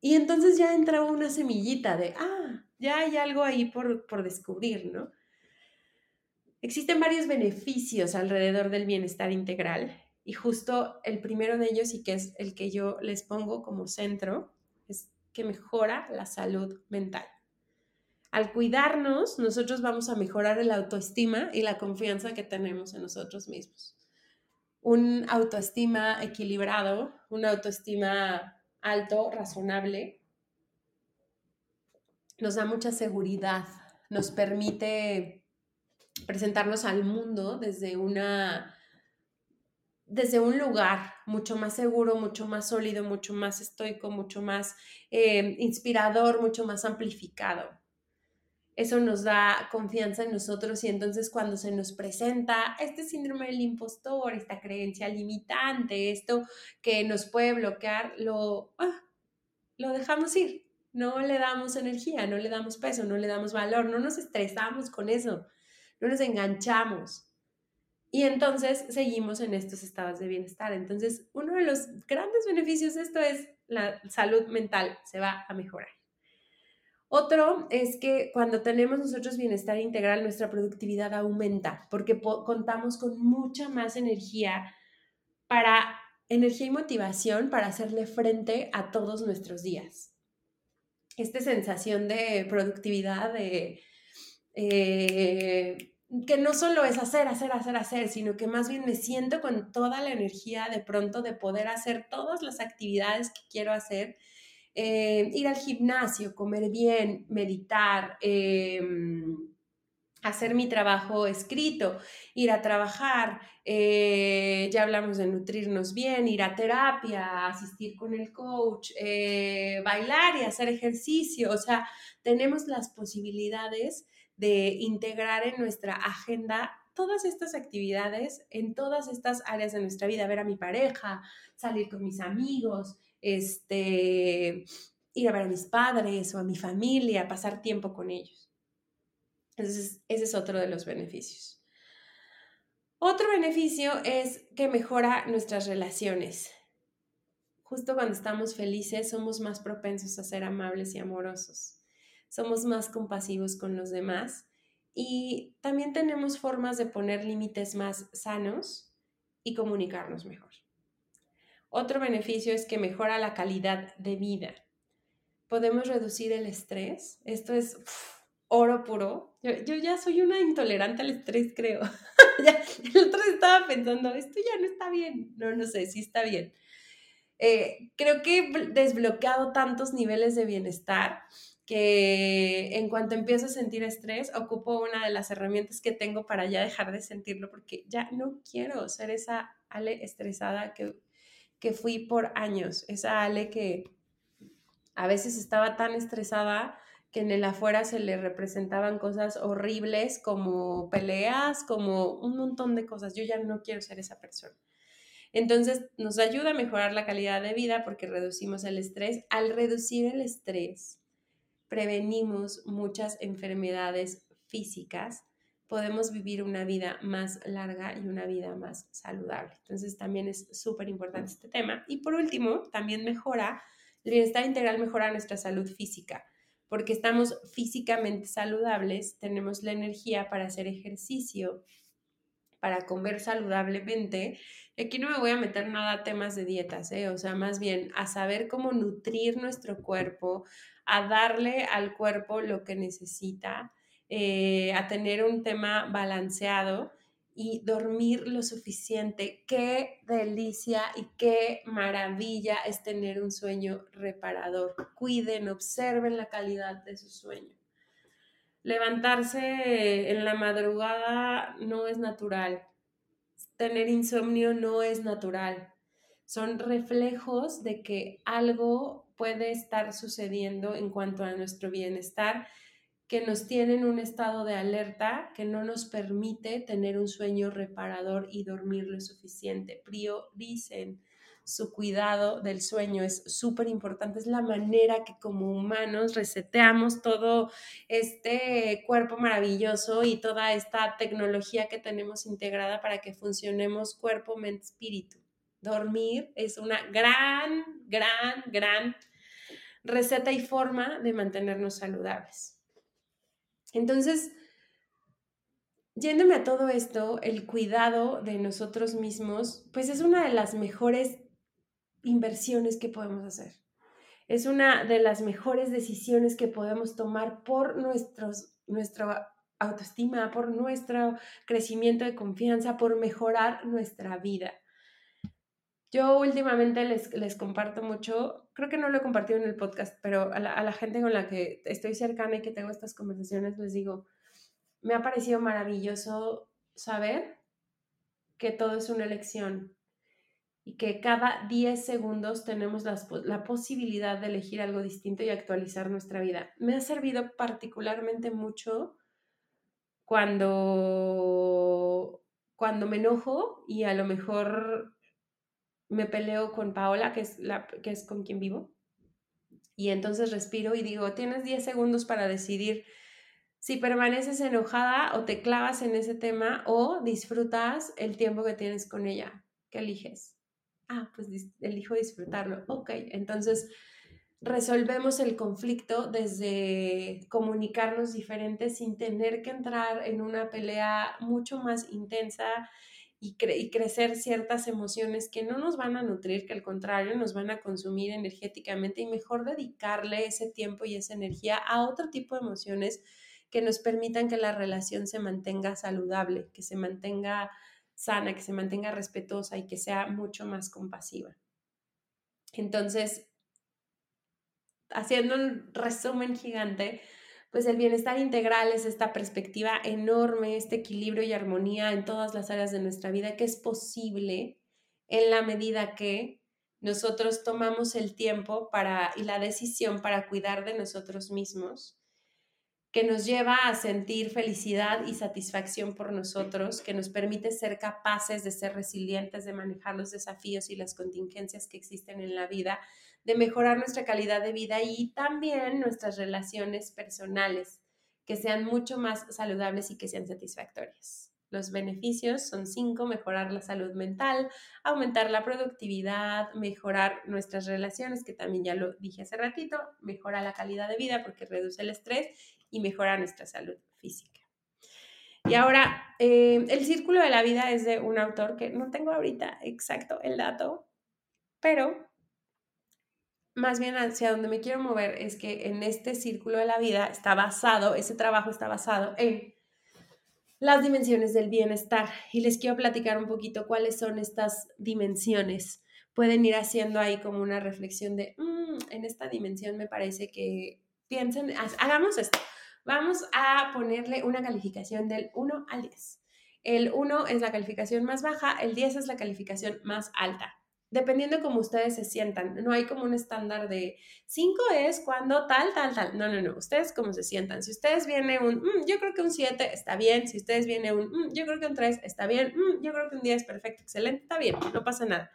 Y entonces ya entra una semillita de, ah, ya hay algo ahí por, por descubrir, ¿no? Existen varios beneficios alrededor del bienestar integral y justo el primero de ellos y que es el que yo les pongo como centro es que mejora la salud mental. Al cuidarnos, nosotros vamos a mejorar la autoestima y la confianza que tenemos en nosotros mismos. Un autoestima equilibrado, una autoestima alto, razonable, nos da mucha seguridad, nos permite presentarnos al mundo desde una desde un lugar mucho más seguro, mucho más sólido, mucho más estoico, mucho más eh, inspirador, mucho más amplificado. Eso nos da confianza en nosotros y entonces cuando se nos presenta este síndrome del impostor, esta creencia limitante, esto que nos puede bloquear, lo, ah, lo dejamos ir. No le damos energía, no le damos peso, no le damos valor, no nos estresamos con eso no nos enganchamos. Y entonces seguimos en estos estados de bienestar. Entonces, uno de los grandes beneficios de esto es la salud mental se va a mejorar. Otro es que cuando tenemos nosotros bienestar integral, nuestra productividad aumenta porque contamos con mucha más energía para energía y motivación para hacerle frente a todos nuestros días. Esta sensación de productividad, de eh, que no solo es hacer, hacer, hacer, hacer, sino que más bien me siento con toda la energía de pronto de poder hacer todas las actividades que quiero hacer eh, ir al gimnasio, comer bien, meditar, em, hacer mi trabajo escrito, ir a trabajar, eh, ya hablamos de nutrirnos bien, ir a terapia, asistir con el coach, bailar y hacer ejercicio. O sea, tenemos las posibilidades de integrar en nuestra agenda todas estas actividades en todas estas áreas de nuestra vida, ver a mi pareja, salir con mis amigos, este, ir a ver a mis padres o a mi familia, pasar tiempo con ellos. Entonces, ese es otro de los beneficios. Otro beneficio es que mejora nuestras relaciones. Justo cuando estamos felices somos más propensos a ser amables y amorosos. Somos más compasivos con los demás y también tenemos formas de poner límites más sanos y comunicarnos mejor. Otro beneficio es que mejora la calidad de vida. Podemos reducir el estrés. Esto es oro puro. Yo, ya soy una intolerante al estrés, creo. [LAUGHS] el otro estaba pensando, esto ya no está bien. No, no sé, si está bien. Eh, creo que he desbloqueado tantos niveles de bienestar que en cuanto empiezo a sentir estrés, ocupo una de las herramientas que tengo para ya dejar de sentirlo, porque ya no quiero ser esa Ale estresada que que fui por años, esa Ale que a veces estaba tan estresada que en el afuera se le representaban cosas horribles como peleas, como un montón de cosas. Yo ya no quiero ser esa persona. Entonces nos ayuda a mejorar la calidad de vida porque reducimos el estrés. Al reducir el estrés, prevenimos muchas enfermedades físicas podemos vivir una vida más larga y una vida más saludable. Entonces también es súper importante este tema. Y por último, también mejora, el bienestar integral mejora nuestra salud física, porque estamos físicamente saludables, tenemos la energía para hacer ejercicio, para comer saludablemente. Aquí no me voy a meter nada a temas de dietas, ¿eh? o sea, más bien a saber cómo nutrir nuestro cuerpo, a darle al cuerpo lo que necesita eh, a tener un tema balanceado y dormir lo suficiente. Qué delicia y qué maravilla es tener un sueño reparador. Cuiden, observen la calidad de su sueño. Levantarse en la madrugada no es natural. Tener insomnio no es natural. Son reflejos de que algo puede estar sucediendo en cuanto a nuestro bienestar que nos tienen un estado de alerta que no nos permite tener un sueño reparador y dormir lo suficiente. Prioricen su cuidado del sueño, es súper importante, es la manera que como humanos reseteamos todo este cuerpo maravilloso y toda esta tecnología que tenemos integrada para que funcionemos cuerpo, mente, espíritu. Dormir es una gran, gran, gran receta y forma de mantenernos saludables. Entonces, yéndome a todo esto, el cuidado de nosotros mismos, pues es una de las mejores inversiones que podemos hacer. Es una de las mejores decisiones que podemos tomar por nuestra autoestima, por nuestro crecimiento de confianza, por mejorar nuestra vida. Yo últimamente les, les, comparto mucho, creo que no lo he compartido en el podcast, pero a la, gente con la que estoy cercana y que tengo estas conversaciones les digo, me ha parecido maravilloso saber que todo es una elección y que cada 10 segundos tenemos la posibilidad de elegir algo distinto y actualizar nuestra vida. Me ha servido particularmente mucho cuando, cuando me enojo y a lo mejor me peleo con Paola, que es, la, que es con quien vivo, y entonces respiro y digo, tienes 10 segundos para decidir si permaneces enojada o te clavas en ese tema o disfrutas el tiempo que tienes con ella. ¿Qué eliges? Ah, pues elijo disfrutarlo. Ok, entonces resolvemos el conflicto desde comunicarnos diferentes sin tener que entrar en una pelea mucho más intensa y, crecer ciertas emociones que no nos van a nutrir, que al contrario nos van a consumir energéticamente y mejor dedicarle ese tiempo y esa energía a otro tipo de emociones que nos permitan que la relación se mantenga saludable, que se mantenga sana, que se mantenga respetuosa y que sea mucho más compasiva. Entonces, haciendo un resumen gigante, pues el bienestar integral es esta perspectiva enorme, este equilibrio y armonía en todas las áreas de nuestra vida que es posible en la medida que nosotros tomamos el tiempo para y la decisión para cuidar de nosotros mismos que nos lleva a sentir felicidad y satisfacción por nosotros, que nos permite ser capaces de ser resilientes, de manejar los desafíos y las contingencias que existen en la vida, de mejorar nuestra calidad de vida y también nuestras relaciones personales, que sean mucho más saludables y que sean satisfactorias. Los beneficios son cinco, mejorar la salud mental, aumentar la productividad, mejorar nuestras relaciones, que también ya lo dije hace ratito, mejora la calidad de vida porque reduce el estrés y mejora nuestra salud física. Y ahora, eh, el círculo de la vida es de un autor que no tengo ahorita exacto el dato, pero más bien hacia donde me quiero mover es que en este círculo de la vida está basado, ese trabajo está basado en las dimensiones del bienestar. Y les quiero platicar un poquito cuáles son estas dimensiones. Pueden ir haciendo ahí como una reflexión de, mm, en esta dimensión me parece que piensen, hagamos esto. Vamos a ponerle una calificación del 1 al 10. El 1 es la calificación más baja, el 10 es la calificación más alta. Dependiendo de cómo ustedes se sientan, no hay como un estándar de 5 es cuando tal, tal, tal. No, no, no. Ustedes cómo se sientan. Si ustedes viene un, mm, yo creo que un 7 está bien. Si ustedes viene un, mm, yo creo que un 3 está bien. Mm, yo creo que un 10 perfecto, excelente, está bien, no pasa nada.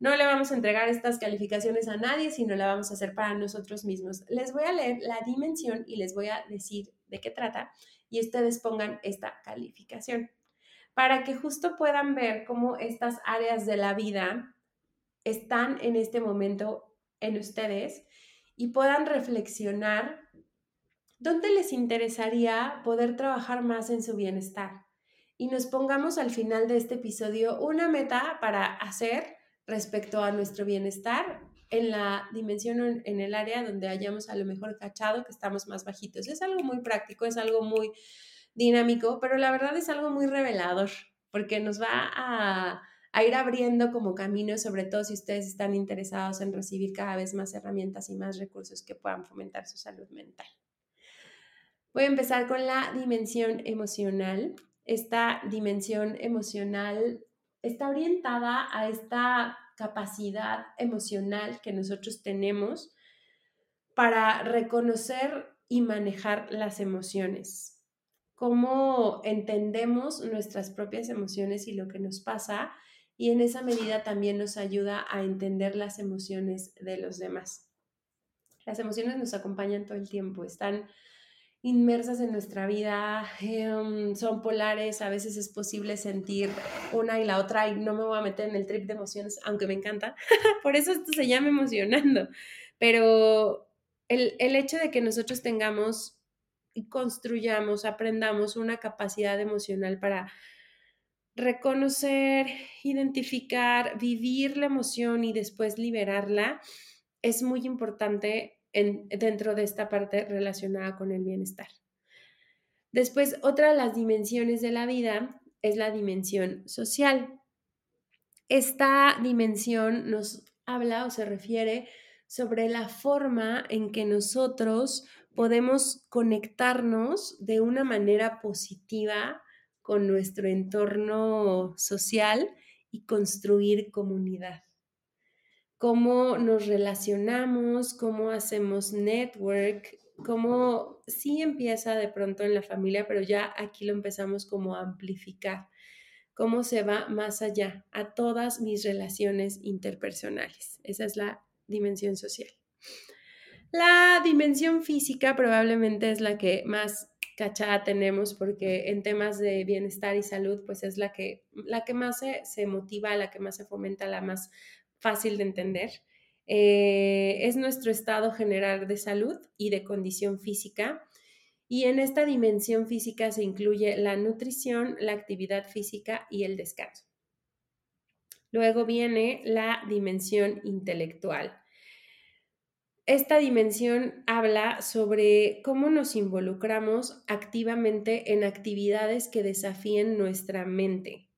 No le vamos a entregar estas calificaciones a nadie, sino la vamos a hacer para nosotros mismos. Les voy a leer la dimensión y les voy a decir de qué trata y ustedes pongan esta calificación para que justo puedan ver cómo estas áreas de la vida están en este momento en ustedes y puedan reflexionar dónde les interesaría poder trabajar más en su bienestar. Y nos pongamos al final de este episodio una meta para hacer respecto a nuestro bienestar en la dimensión en el área donde hayamos a lo mejor cachado que estamos más bajitos. Es algo muy práctico, es algo muy dinámico, pero la verdad es algo muy revelador porque nos va a, a ir abriendo como camino, sobre todo si ustedes están interesados en recibir cada vez más herramientas y más recursos que puedan fomentar su salud mental. Voy a empezar con la dimensión emocional. Esta dimensión emocional está orientada a esta capacidad emocional que nosotros tenemos para reconocer y manejar las emociones. Cómo entendemos nuestras propias emociones y lo que nos pasa y en esa medida también nos ayuda a entender las emociones de los demás. Las emociones nos acompañan todo el tiempo, están inmersas en nuestra vida, em, son polares, a veces es posible sentir una y la otra y no me voy a meter en el trip de emociones, aunque me encanta, [LAUGHS] por eso esto se llama emocionando, pero el, el hecho de que nosotros tengamos y construyamos, aprendamos una capacidad emocional para reconocer, identificar, vivir la emoción y después liberarla, es muy importante dentro de esta parte relacionada con el bienestar. Después, otra de las dimensiones de la vida es la dimensión social. Esta dimensión nos habla o se refiere sobre la forma en que nosotros podemos conectarnos de una manera positiva con nuestro entorno social y construir comunidad cómo nos relacionamos, cómo hacemos network, cómo sí empieza de pronto en la familia, pero ya aquí lo empezamos como amplificar, cómo se va más allá a todas mis relaciones interpersonales. Esa es la dimensión social. La dimensión física probablemente es la que más cachada tenemos porque en temas de bienestar y salud pues es la que, la que más se, se motiva, la que más se fomenta, la más fácil de entender. eh, es nuestro estado general de salud y de condición física. Y en esta dimensión física se incluye la nutrición, la actividad física y el descanso. Luego viene la dimensión intelectual. Esta dimensión habla sobre cómo nos involucramos activamente en actividades que desafíen nuestra mente,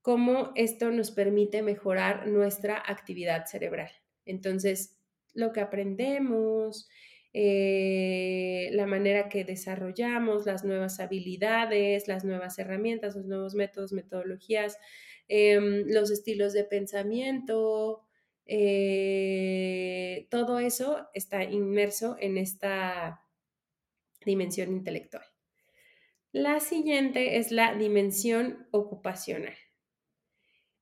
cómo esto nos permite mejorar nuestra actividad cerebral. Entonces, lo que aprendemos, eh, la manera que desarrollamos, las nuevas habilidades, las nuevas herramientas, los nuevos métodos, metodologías, em, los estilos de pensamiento, eh, todo eso está inmerso en esta dimensión intelectual. La siguiente es la dimensión ocupacional.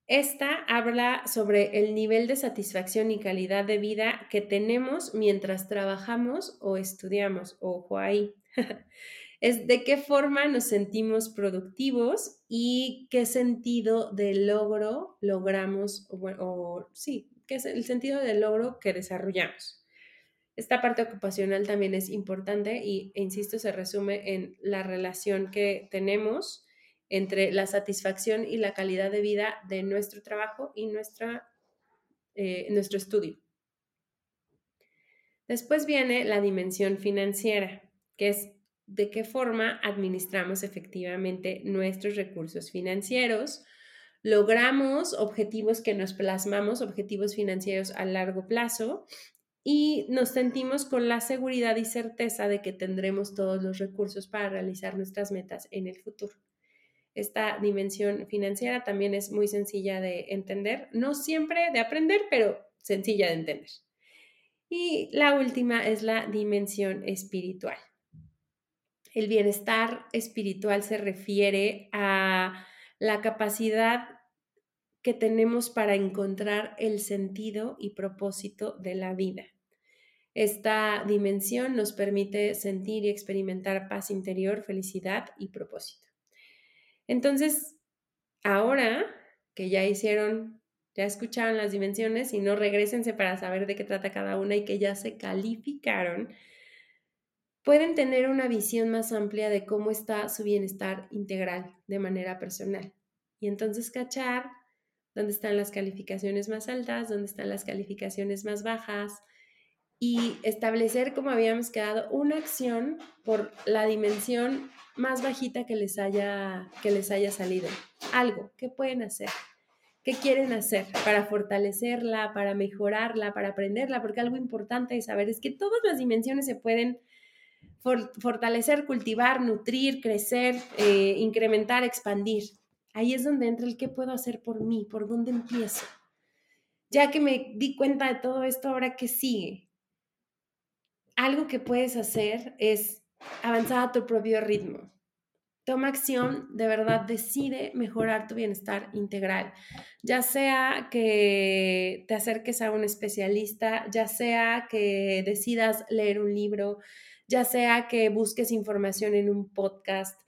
Esta habla sobre el nivel de satisfacción y calidad de vida que tenemos mientras trabajamos o estudiamos. Ojo ahí. [LAUGHS] es de qué forma nos sentimos productivos y qué sentido de logro logramos, o, o sí, qué es el sentido de logro que desarrollamos. Esta parte ocupacional también es importante y, e insisto, se resume en la relación que tenemos entre la satisfacción y la calidad de vida de nuestro trabajo y nuestra, eh, nuestro estudio. Después viene la dimensión financiera, que es de qué forma administramos efectivamente nuestros recursos financieros, logramos objetivos que nos plasmamos, objetivos financieros a largo plazo, y nos sentimos con la seguridad y certeza de que tendremos todos los recursos para realizar nuestras metas en el futuro. Esta dimensión financiera también es muy sencilla de entender, no siempre de aprender, pero sencilla de entender. Y la última es la dimensión espiritual. El bienestar espiritual se refiere a la capacidad que tenemos para encontrar el sentido y propósito de la vida. Esta dimensión nos permite sentir y experimentar paz interior, felicidad y propósito. Entonces, ahora que ya hicieron, ya escucharon las dimensiones y no regresense para saber de qué trata cada una y que ya se calificaron, pueden tener una visión más amplia de cómo está su bienestar integral de manera personal. Y entonces cachar dónde están las calificaciones más altas, dónde están las calificaciones más bajas y establecer, como habíamos quedado, una acción por la dimensión más bajita que les haya, que les haya salido. Algo, ¿qué pueden hacer? ¿Qué quieren hacer para fortalecerla, para mejorarla, para aprenderla? Porque algo importante de saber es que todas las dimensiones se pueden fortalecer, cultivar, nutrir, crecer, eh, incrementar, expandir. Ahí es donde entra el qué puedo hacer por mí, por dónde empiezo. Ya que me di cuenta de todo esto, ahora qué sigue. Algo que puedes hacer es avanzar a tu propio ritmo. Toma acción, de verdad decide mejorar tu bienestar integral, ya sea que te acerques a un especialista, ya sea que decidas leer un libro, ya sea que busques información en un podcast,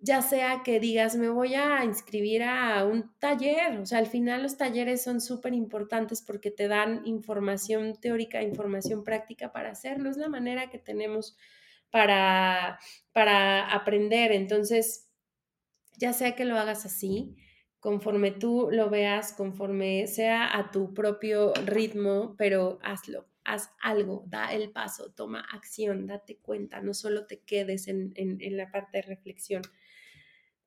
ya sea que digas, me voy a inscribir a un taller, o sea, al final los talleres son súper importantes porque te dan información teórica, información práctica para hacerlo, es la manera que tenemos para, para aprender. Entonces, ya sea que lo hagas así, conforme tú lo veas, conforme sea a tu propio ritmo, pero hazlo, haz algo, da el paso, toma acción, date cuenta, no solo te quedes en, en la parte de reflexión.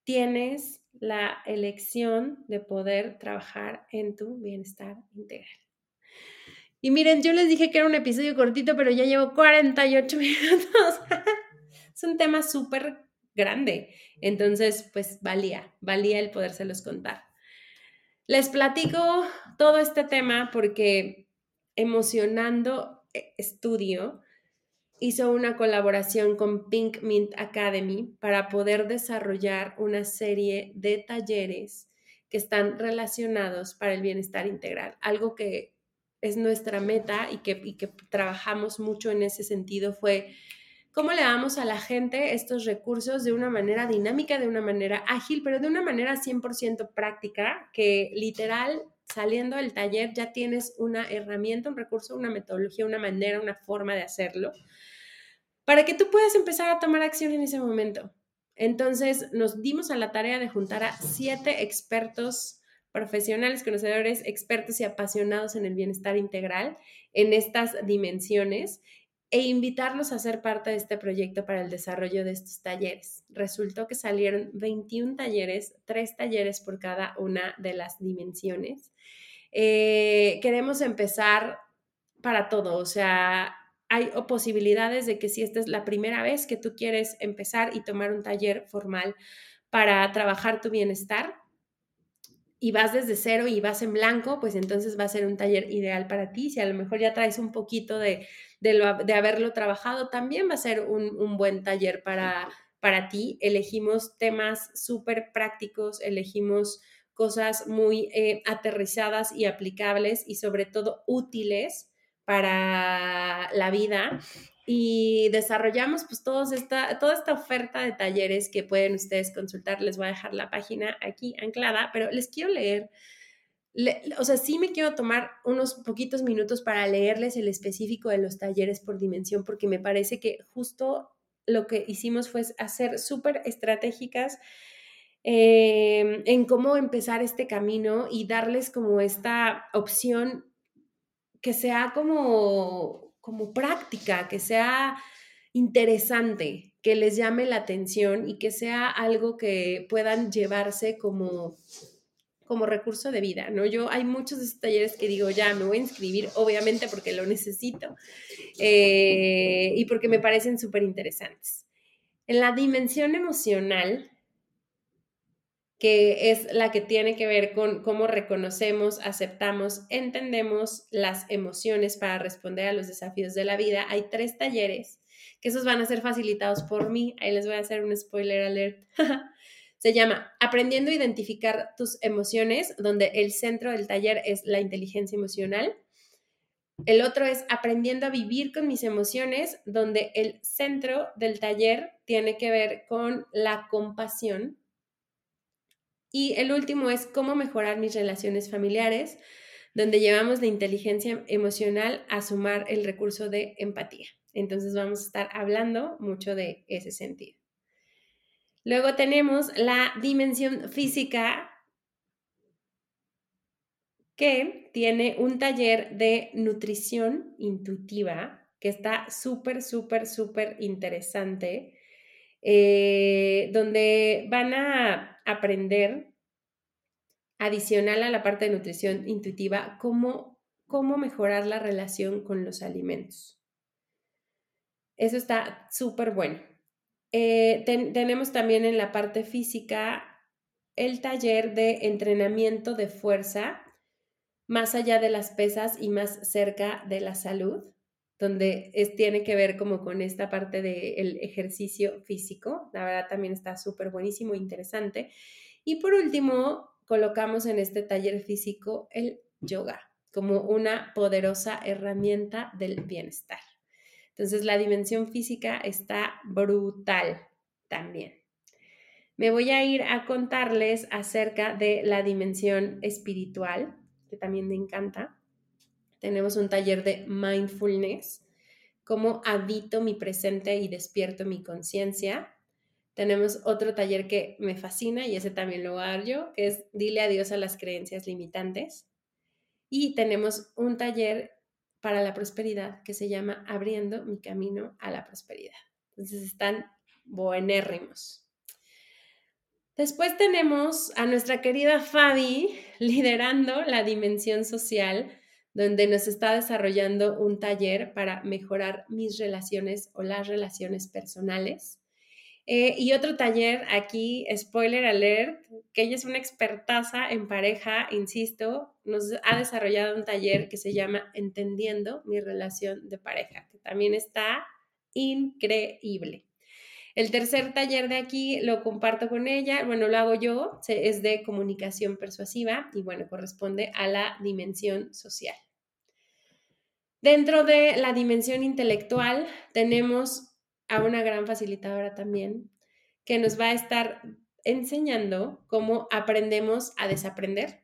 Tienes la elección de poder trabajar en tu bienestar integral. Y miren, yo les dije que era un episodio cortito, pero ya llevo 48 [LAUGHS] minutos. es un tema súper grande. Entonces, pues valía, valía el podérselos contar. Les platico todo este tema porque Emocionando Estudio hizo una colaboración con Pink Mint Academy para poder desarrollar una serie de talleres que están relacionados para el bienestar integral, algo que es nuestra meta y que, que trabajamos mucho en ese sentido fue cómo le damos a la gente estos recursos de una manera dinámica, de una manera ágil, pero de una manera 100% práctica, que literal, saliendo del taller ya tienes una herramienta, un recurso, una metodología, una manera, una forma de hacerlo, para que tú puedas empezar a tomar acción en ese momento. Entonces nos dimos a la tarea de juntar a siete expertos profesionales, conocedores, expertos y apasionados en el bienestar integral en estas dimensiones e invitarlos a ser parte de este proyecto para el desarrollo de estos talleres. Resultó que salieron 21 talleres, tres talleres por cada una de las dimensiones. Eh, queremos empezar para todo, o sea, hay posibilidades de que si esta es la primera vez que tú quieres empezar y tomar un taller formal para trabajar tu bienestar, y vas desde cero y vas en blanco, pues entonces va a ser un taller ideal para ti. Si a lo mejor ya traes un poquito de, de, haberlo trabajado, también va a ser un, buen taller para, para ti. Elegimos temas súper prácticos, elegimos cosas muy eh, aterrizadas y aplicables y sobre todo útiles para la vida y desarrollamos pues esta, toda esta oferta de talleres que pueden ustedes consultar. Les voy a dejar la página aquí anclada, pero les quiero leer. O sea, sí me quiero tomar unos poquitos minutos para leerles el específico de los talleres por dimensión, porque me parece que justo lo que hicimos fue hacer súper estratégicas eh, en cómo empezar este camino y darles como esta opción que sea como como práctica, que sea interesante, que les llame la atención y que sea algo que puedan llevarse como como recurso de vida, ¿no? Yo hay muchos de estos talleres que digo, ya me voy a inscribir, obviamente porque lo necesito eh, y porque me parecen súper interesantes. En la dimensión emocional, que es la que tiene que ver con cómo reconocemos, aceptamos, entendemos las emociones para responder a los desafíos de la vida. Hay tres talleres que esos van a ser facilitados por mí. Ahí les voy a hacer un spoiler alert. [LAUGHS] Se llama Aprendiendo a identificar tus emociones, donde el centro del taller es la inteligencia emocional. El otro es Aprendiendo a vivir con mis emociones, donde el centro del taller tiene que ver con la compasión y el último es cómo mejorar mis relaciones familiares, donde llevamos la inteligencia emocional a sumar el recurso de empatía. Entonces vamos a estar hablando mucho de ese sentido. Luego tenemos la dimensión física que tiene un taller de nutrición intuitiva que está súper, súper, súper interesante, eh, donde van a aprender, adicional a la parte de nutrición intuitiva, cómo, cómo mejorar la relación con los alimentos. Eso está súper bueno. Eh, tenemos también en la parte física el taller de entrenamiento de fuerza más allá de las pesas y más cerca de la salud, donde es, tiene que ver como con esta parte del ejercicio físico. La verdad también está súper buenísimo, interesante. Y por último, colocamos en este taller físico el yoga como una poderosa herramienta del bienestar. Entonces la dimensión física está brutal también. Me voy a ir a contarles acerca de la dimensión espiritual, que también me encanta. Tenemos un taller de mindfulness, cómo habito mi presente y despierto mi conciencia. Tenemos otro taller que me fascina y ese también lo voy yo, que es Dile adiós a las creencias limitantes. Y tenemos un taller para la prosperidad que se llama Abriendo mi camino a la prosperidad. Entonces están buenérrimos. Después tenemos a nuestra querida Fabi [LAUGHS] liderando la dimensión social, donde nos está desarrollando un taller para mejorar mis relaciones o las relaciones personales. Eh, y otro taller aquí, spoiler alert, que ella es una expertaza en pareja, insisto, nos ha desarrollado un taller que se llama Entendiendo mi relación de pareja, que también está increíble. El tercer taller de aquí lo comparto con ella, bueno, lo hago yo, es de comunicación persuasiva y bueno, corresponde a la dimensión social. Dentro de la dimensión intelectual tenemos a una gran facilitadora también, que nos va a estar enseñando cómo aprendemos a desaprender,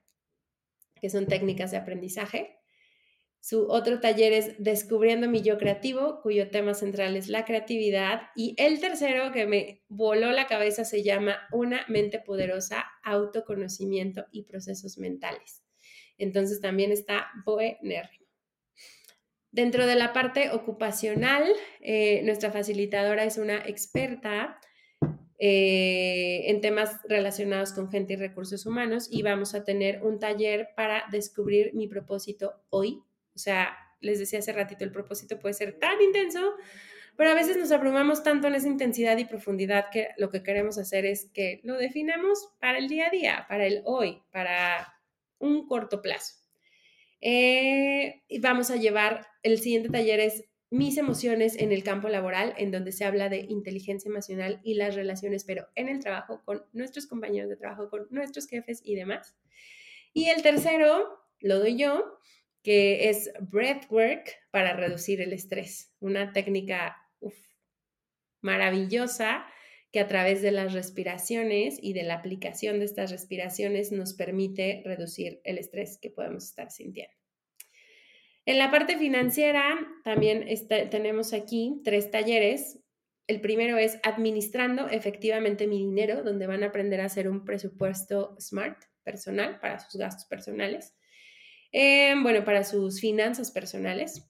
que son técnicas de aprendizaje. Su otro taller es Descubriendo mi yo creativo, cuyo tema central es la creatividad. Y el tercero que me voló la cabeza se llama Una mente poderosa, autoconocimiento y procesos mentales. Entonces también está buenérrimo. Dentro de la parte ocupacional, eh, nuestra facilitadora es una experta eh, en temas relacionados con gente y recursos humanos y vamos a tener un taller para descubrir mi propósito hoy. O sea, les decía hace ratito, el propósito puede ser tan intenso, pero a veces nos abrumamos tanto en esa intensidad y profundidad que lo que queremos hacer es que lo definamos para el día a día, para el hoy, para un corto plazo. Eh, vamos a llevar, el siguiente taller es mis emociones en el campo laboral, en donde se habla de inteligencia emocional y las relaciones, pero en el trabajo con nuestros compañeros de trabajo, con nuestros jefes y demás. Y el tercero lo doy yo, que es breathwork para reducir el estrés, una técnica maravillosa que a través de las respiraciones y de la aplicación de estas respiraciones nos permite reducir el estrés que podemos estar sintiendo. En la parte financiera también tenemos aquí tres talleres. El primero es administrando efectivamente mi dinero, donde van a aprender a hacer un presupuesto smart personal para sus gastos personales. Eh, bueno, para sus finanzas personales.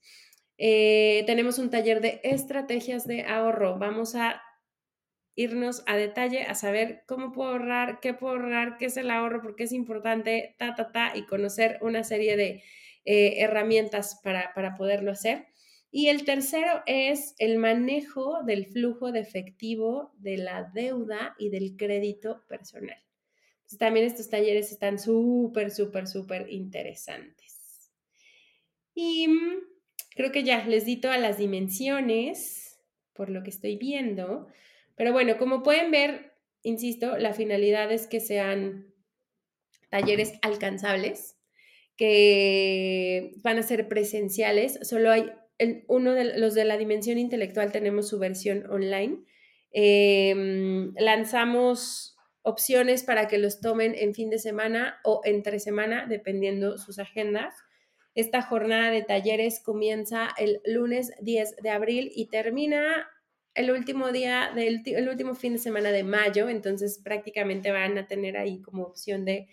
Eh, tenemos un taller de estrategias de ahorro. Vamos a irnos a detalle a saber cómo puedo ahorrar, qué puedo ahorrar, qué es el ahorro, por qué es importante, ta, ta, ta, y conocer una serie de eh, herramientas para, para poderlo hacer. Y el tercero es el manejo del flujo de efectivo de la deuda y del crédito personal. también estos talleres están súper, súper, súper interesantes. Y mm, creo que ya les di todas las dimensiones por lo que estoy viendo. Pero bueno, como pueden ver, insisto, la finalidad es que sean talleres alcanzables, que van a ser presenciales. Solo hay uno de los de la dimensión intelectual, tenemos su versión online. Em, lanzamos opciones para que los tomen en fin de semana o entre semana, dependiendo sus agendas. Esta jornada de talleres comienza el lunes 10 de abril y termina el último día del el último fin de semana de mayo, entonces prácticamente van a tener ahí como opción de,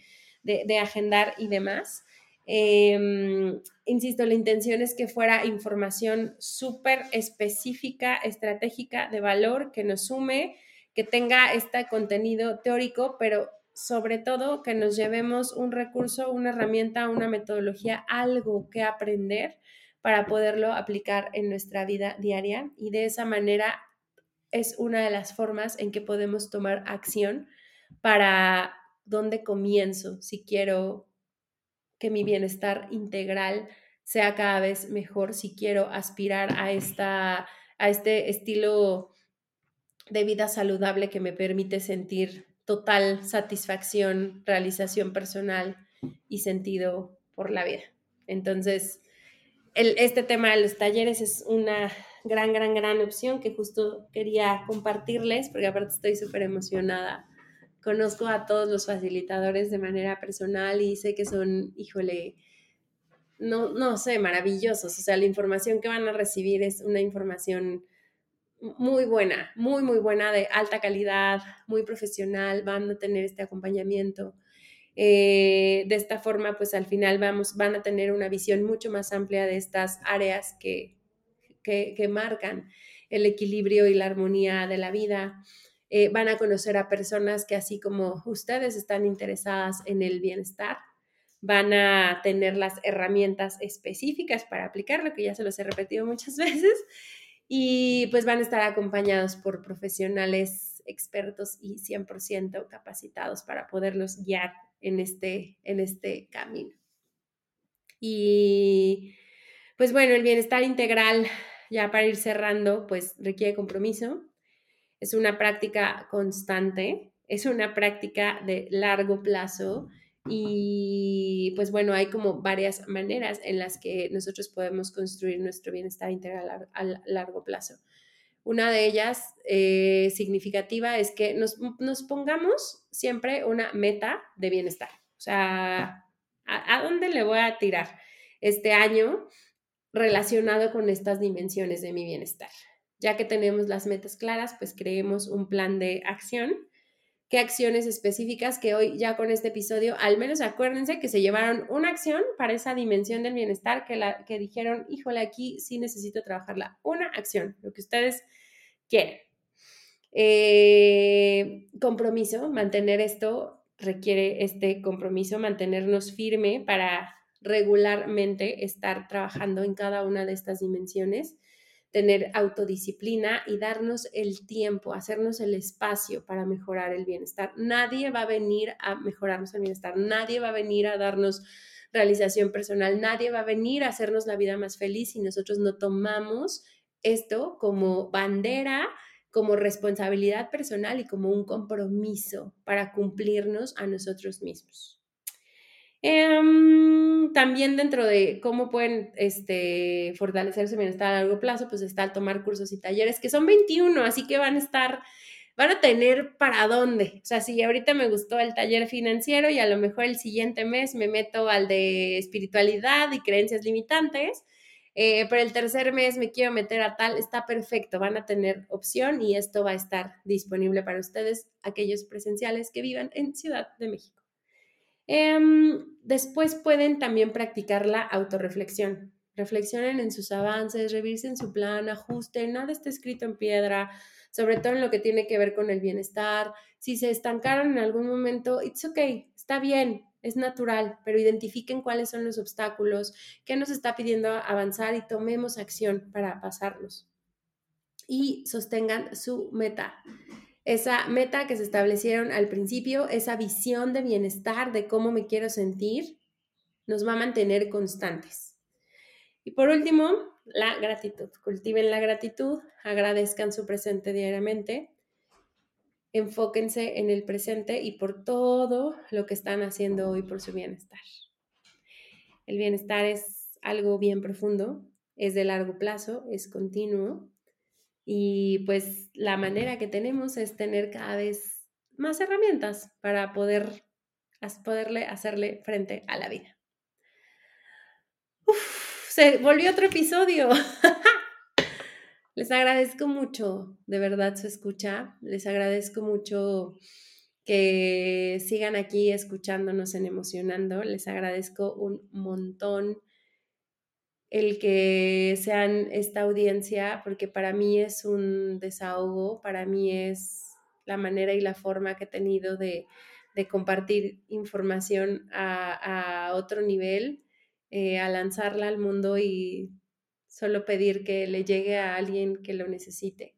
agendar y demás. Em, insisto, la intención es que fuera información súper específica, estratégica, de valor, que nos sume, que tenga este contenido teórico, pero sobre todo que nos llevemos un recurso, una herramienta, una metodología, algo que aprender para poderlo aplicar en nuestra vida diaria y de esa manera es una de las formas en que podemos tomar acción para dónde comienzo si quiero que mi bienestar integral sea cada vez mejor, si quiero aspirar a, esta, a este estilo de vida saludable que me permite sentir total satisfacción, realización personal y sentido por la vida. Entonces, este tema de los talleres es una gran, gran, gran opción que justo quería compartirles, porque aparte estoy súper emocionada. Conozco a todos los facilitadores de manera personal y sé que son, híjole, no, no sé, maravillosos. O sea, la información que van a recibir es una información muy buena, muy, muy buena, de alta calidad, muy profesional, van a tener este acompañamiento. Eh, de esta forma, pues al final vamos, van a tener una visión mucho más amplia de estas áreas que, que, marcan el equilibrio y la armonía de la vida. Eh, van a conocer a personas que así como ustedes están interesadas en el bienestar, van a tener las herramientas específicas para aplicarlo, que ya se los he repetido muchas [LAUGHS] veces, y pues van a estar acompañados por profesionales expertos y 100% capacitados para poderlos guiar en este, en este camino. Y pues bueno, el bienestar integral ya para ir cerrando, pues requiere compromiso. Es una práctica constante, es una práctica de largo plazo y pues bueno, hay como varias maneras en las que nosotros podemos construir nuestro bienestar integral a, largo plazo. Una de ellas eh, significativa es que nos, pongamos siempre una meta de bienestar. O sea, ¿a, ¿a dónde le voy a tirar este año relacionado con estas dimensiones de mi bienestar? Ya que tenemos las metas claras, pues creemos un plan de acción qué acciones específicas que hoy ya con este episodio, al menos acuérdense que se llevaron una acción para esa dimensión del bienestar que, la, que dijeron, híjole, aquí sí necesito trabajarla. Una acción, lo que ustedes quieren. Eh, compromiso, mantener esto requiere este compromiso, mantenernos firme para regularmente estar trabajando en cada una de estas dimensiones tener autodisciplina y darnos el tiempo, hacernos el espacio para mejorar el bienestar. Nadie va a venir a mejorarnos el bienestar, nadie va a venir a darnos realización personal, nadie va a venir a hacernos la vida más feliz si nosotros no tomamos esto como bandera, como responsabilidad personal y como un compromiso para cumplirnos a nosotros mismos. Em, también dentro de cómo pueden este, fortalecer su bienestar a largo plazo, pues está el tomar cursos y talleres, que son 21, así que van a estar, van a tener para dónde. O sea, si ahorita me gustó el taller financiero y a lo mejor el siguiente mes me meto al de espiritualidad y creencias limitantes, eh, pero el tercer mes me quiero meter a tal, está perfecto, van a tener opción y esto va a estar disponible para ustedes, aquellos presenciales que vivan en Ciudad de México. Em, después pueden también practicar la autorreflexión. Reflexionen en sus avances, revisen su plan, ajusten, nada está escrito en piedra, sobre todo en lo que tiene que ver con el bienestar. Si se estancaron en algún momento, it's okay, está bien, es natural, pero identifiquen cuáles son los obstáculos, qué nos está pidiendo avanzar y tomemos acción para pasarlos. Y sostengan su meta esa meta que se establecieron al principio, esa visión de bienestar, de cómo me quiero sentir, nos va a mantener constantes. Y por último, la gratitud. Cultiven la gratitud, agradezcan su presente diariamente, enfóquense en el presente y por todo lo que están haciendo hoy por su bienestar. El bienestar es algo bien profundo, es de largo plazo, es continuo y pues la manera que tenemos es tener cada vez más herramientas para poder poderle hacerle frente a la vida. Uf, se volvió otro episodio. [LAUGHS] Les agradezco mucho, de verdad, su escucha. Les agradezco mucho que sigan aquí escuchándonos en Emocionando. Les agradezco un montón el que sean esta audiencia, porque para mí es un desahogo, para mí es la manera y la forma que he tenido de, compartir información a, otro nivel, eh, a lanzarla al mundo y solo pedir que le llegue a alguien que lo necesite.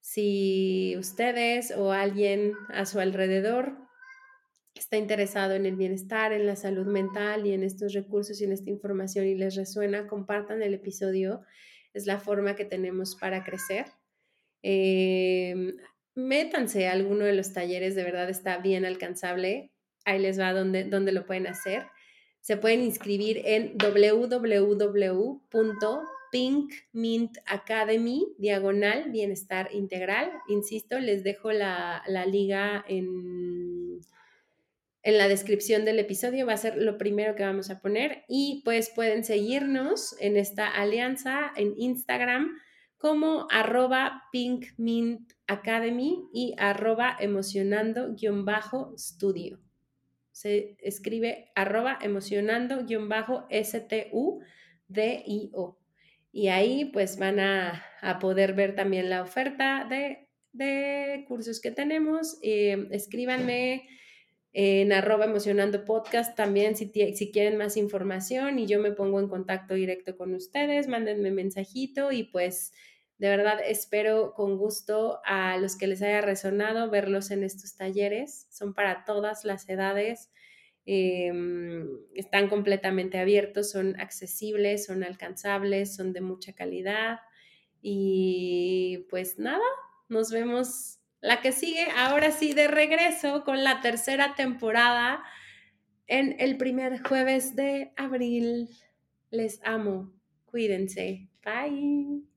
Si ustedes o alguien a su alrededor está interesado en el bienestar, en la salud mental y en estos recursos y en esta información y les resuena, compartan el episodio. Es la forma que tenemos para crecer. Em, métanse a alguno de los talleres, de verdad está bien alcanzable. Ahí les va donde, donde lo pueden hacer. Se pueden inscribir en www.pinkmintacademy, diagonal, bienestar integral. Insisto, les dejo la, la liga en en la descripción del episodio va a ser lo primero que vamos a poner y pues pueden seguirnos en esta alianza en Instagram como arroba pinkmintacademy y arroba emocionando-studio. Se escribe arroba emocionando-stu-dio. Y ahí pues van a, poder ver también la oferta de, cursos que tenemos. Eh, escríbanme en arroba emocionando podcast también si, quieren más información y yo me pongo en contacto directo con ustedes, mándenme mensajito y pues de verdad espero con gusto a los que les haya resonado verlos en estos talleres. Son para todas las edades, em, están completamente abiertos, son accesibles, son alcanzables, son de mucha calidad y pues nada, nos vemos la que sigue, ahora sí, de regreso con la tercera temporada en el primer jueves de abril. Les amo. Cuídense. Bye.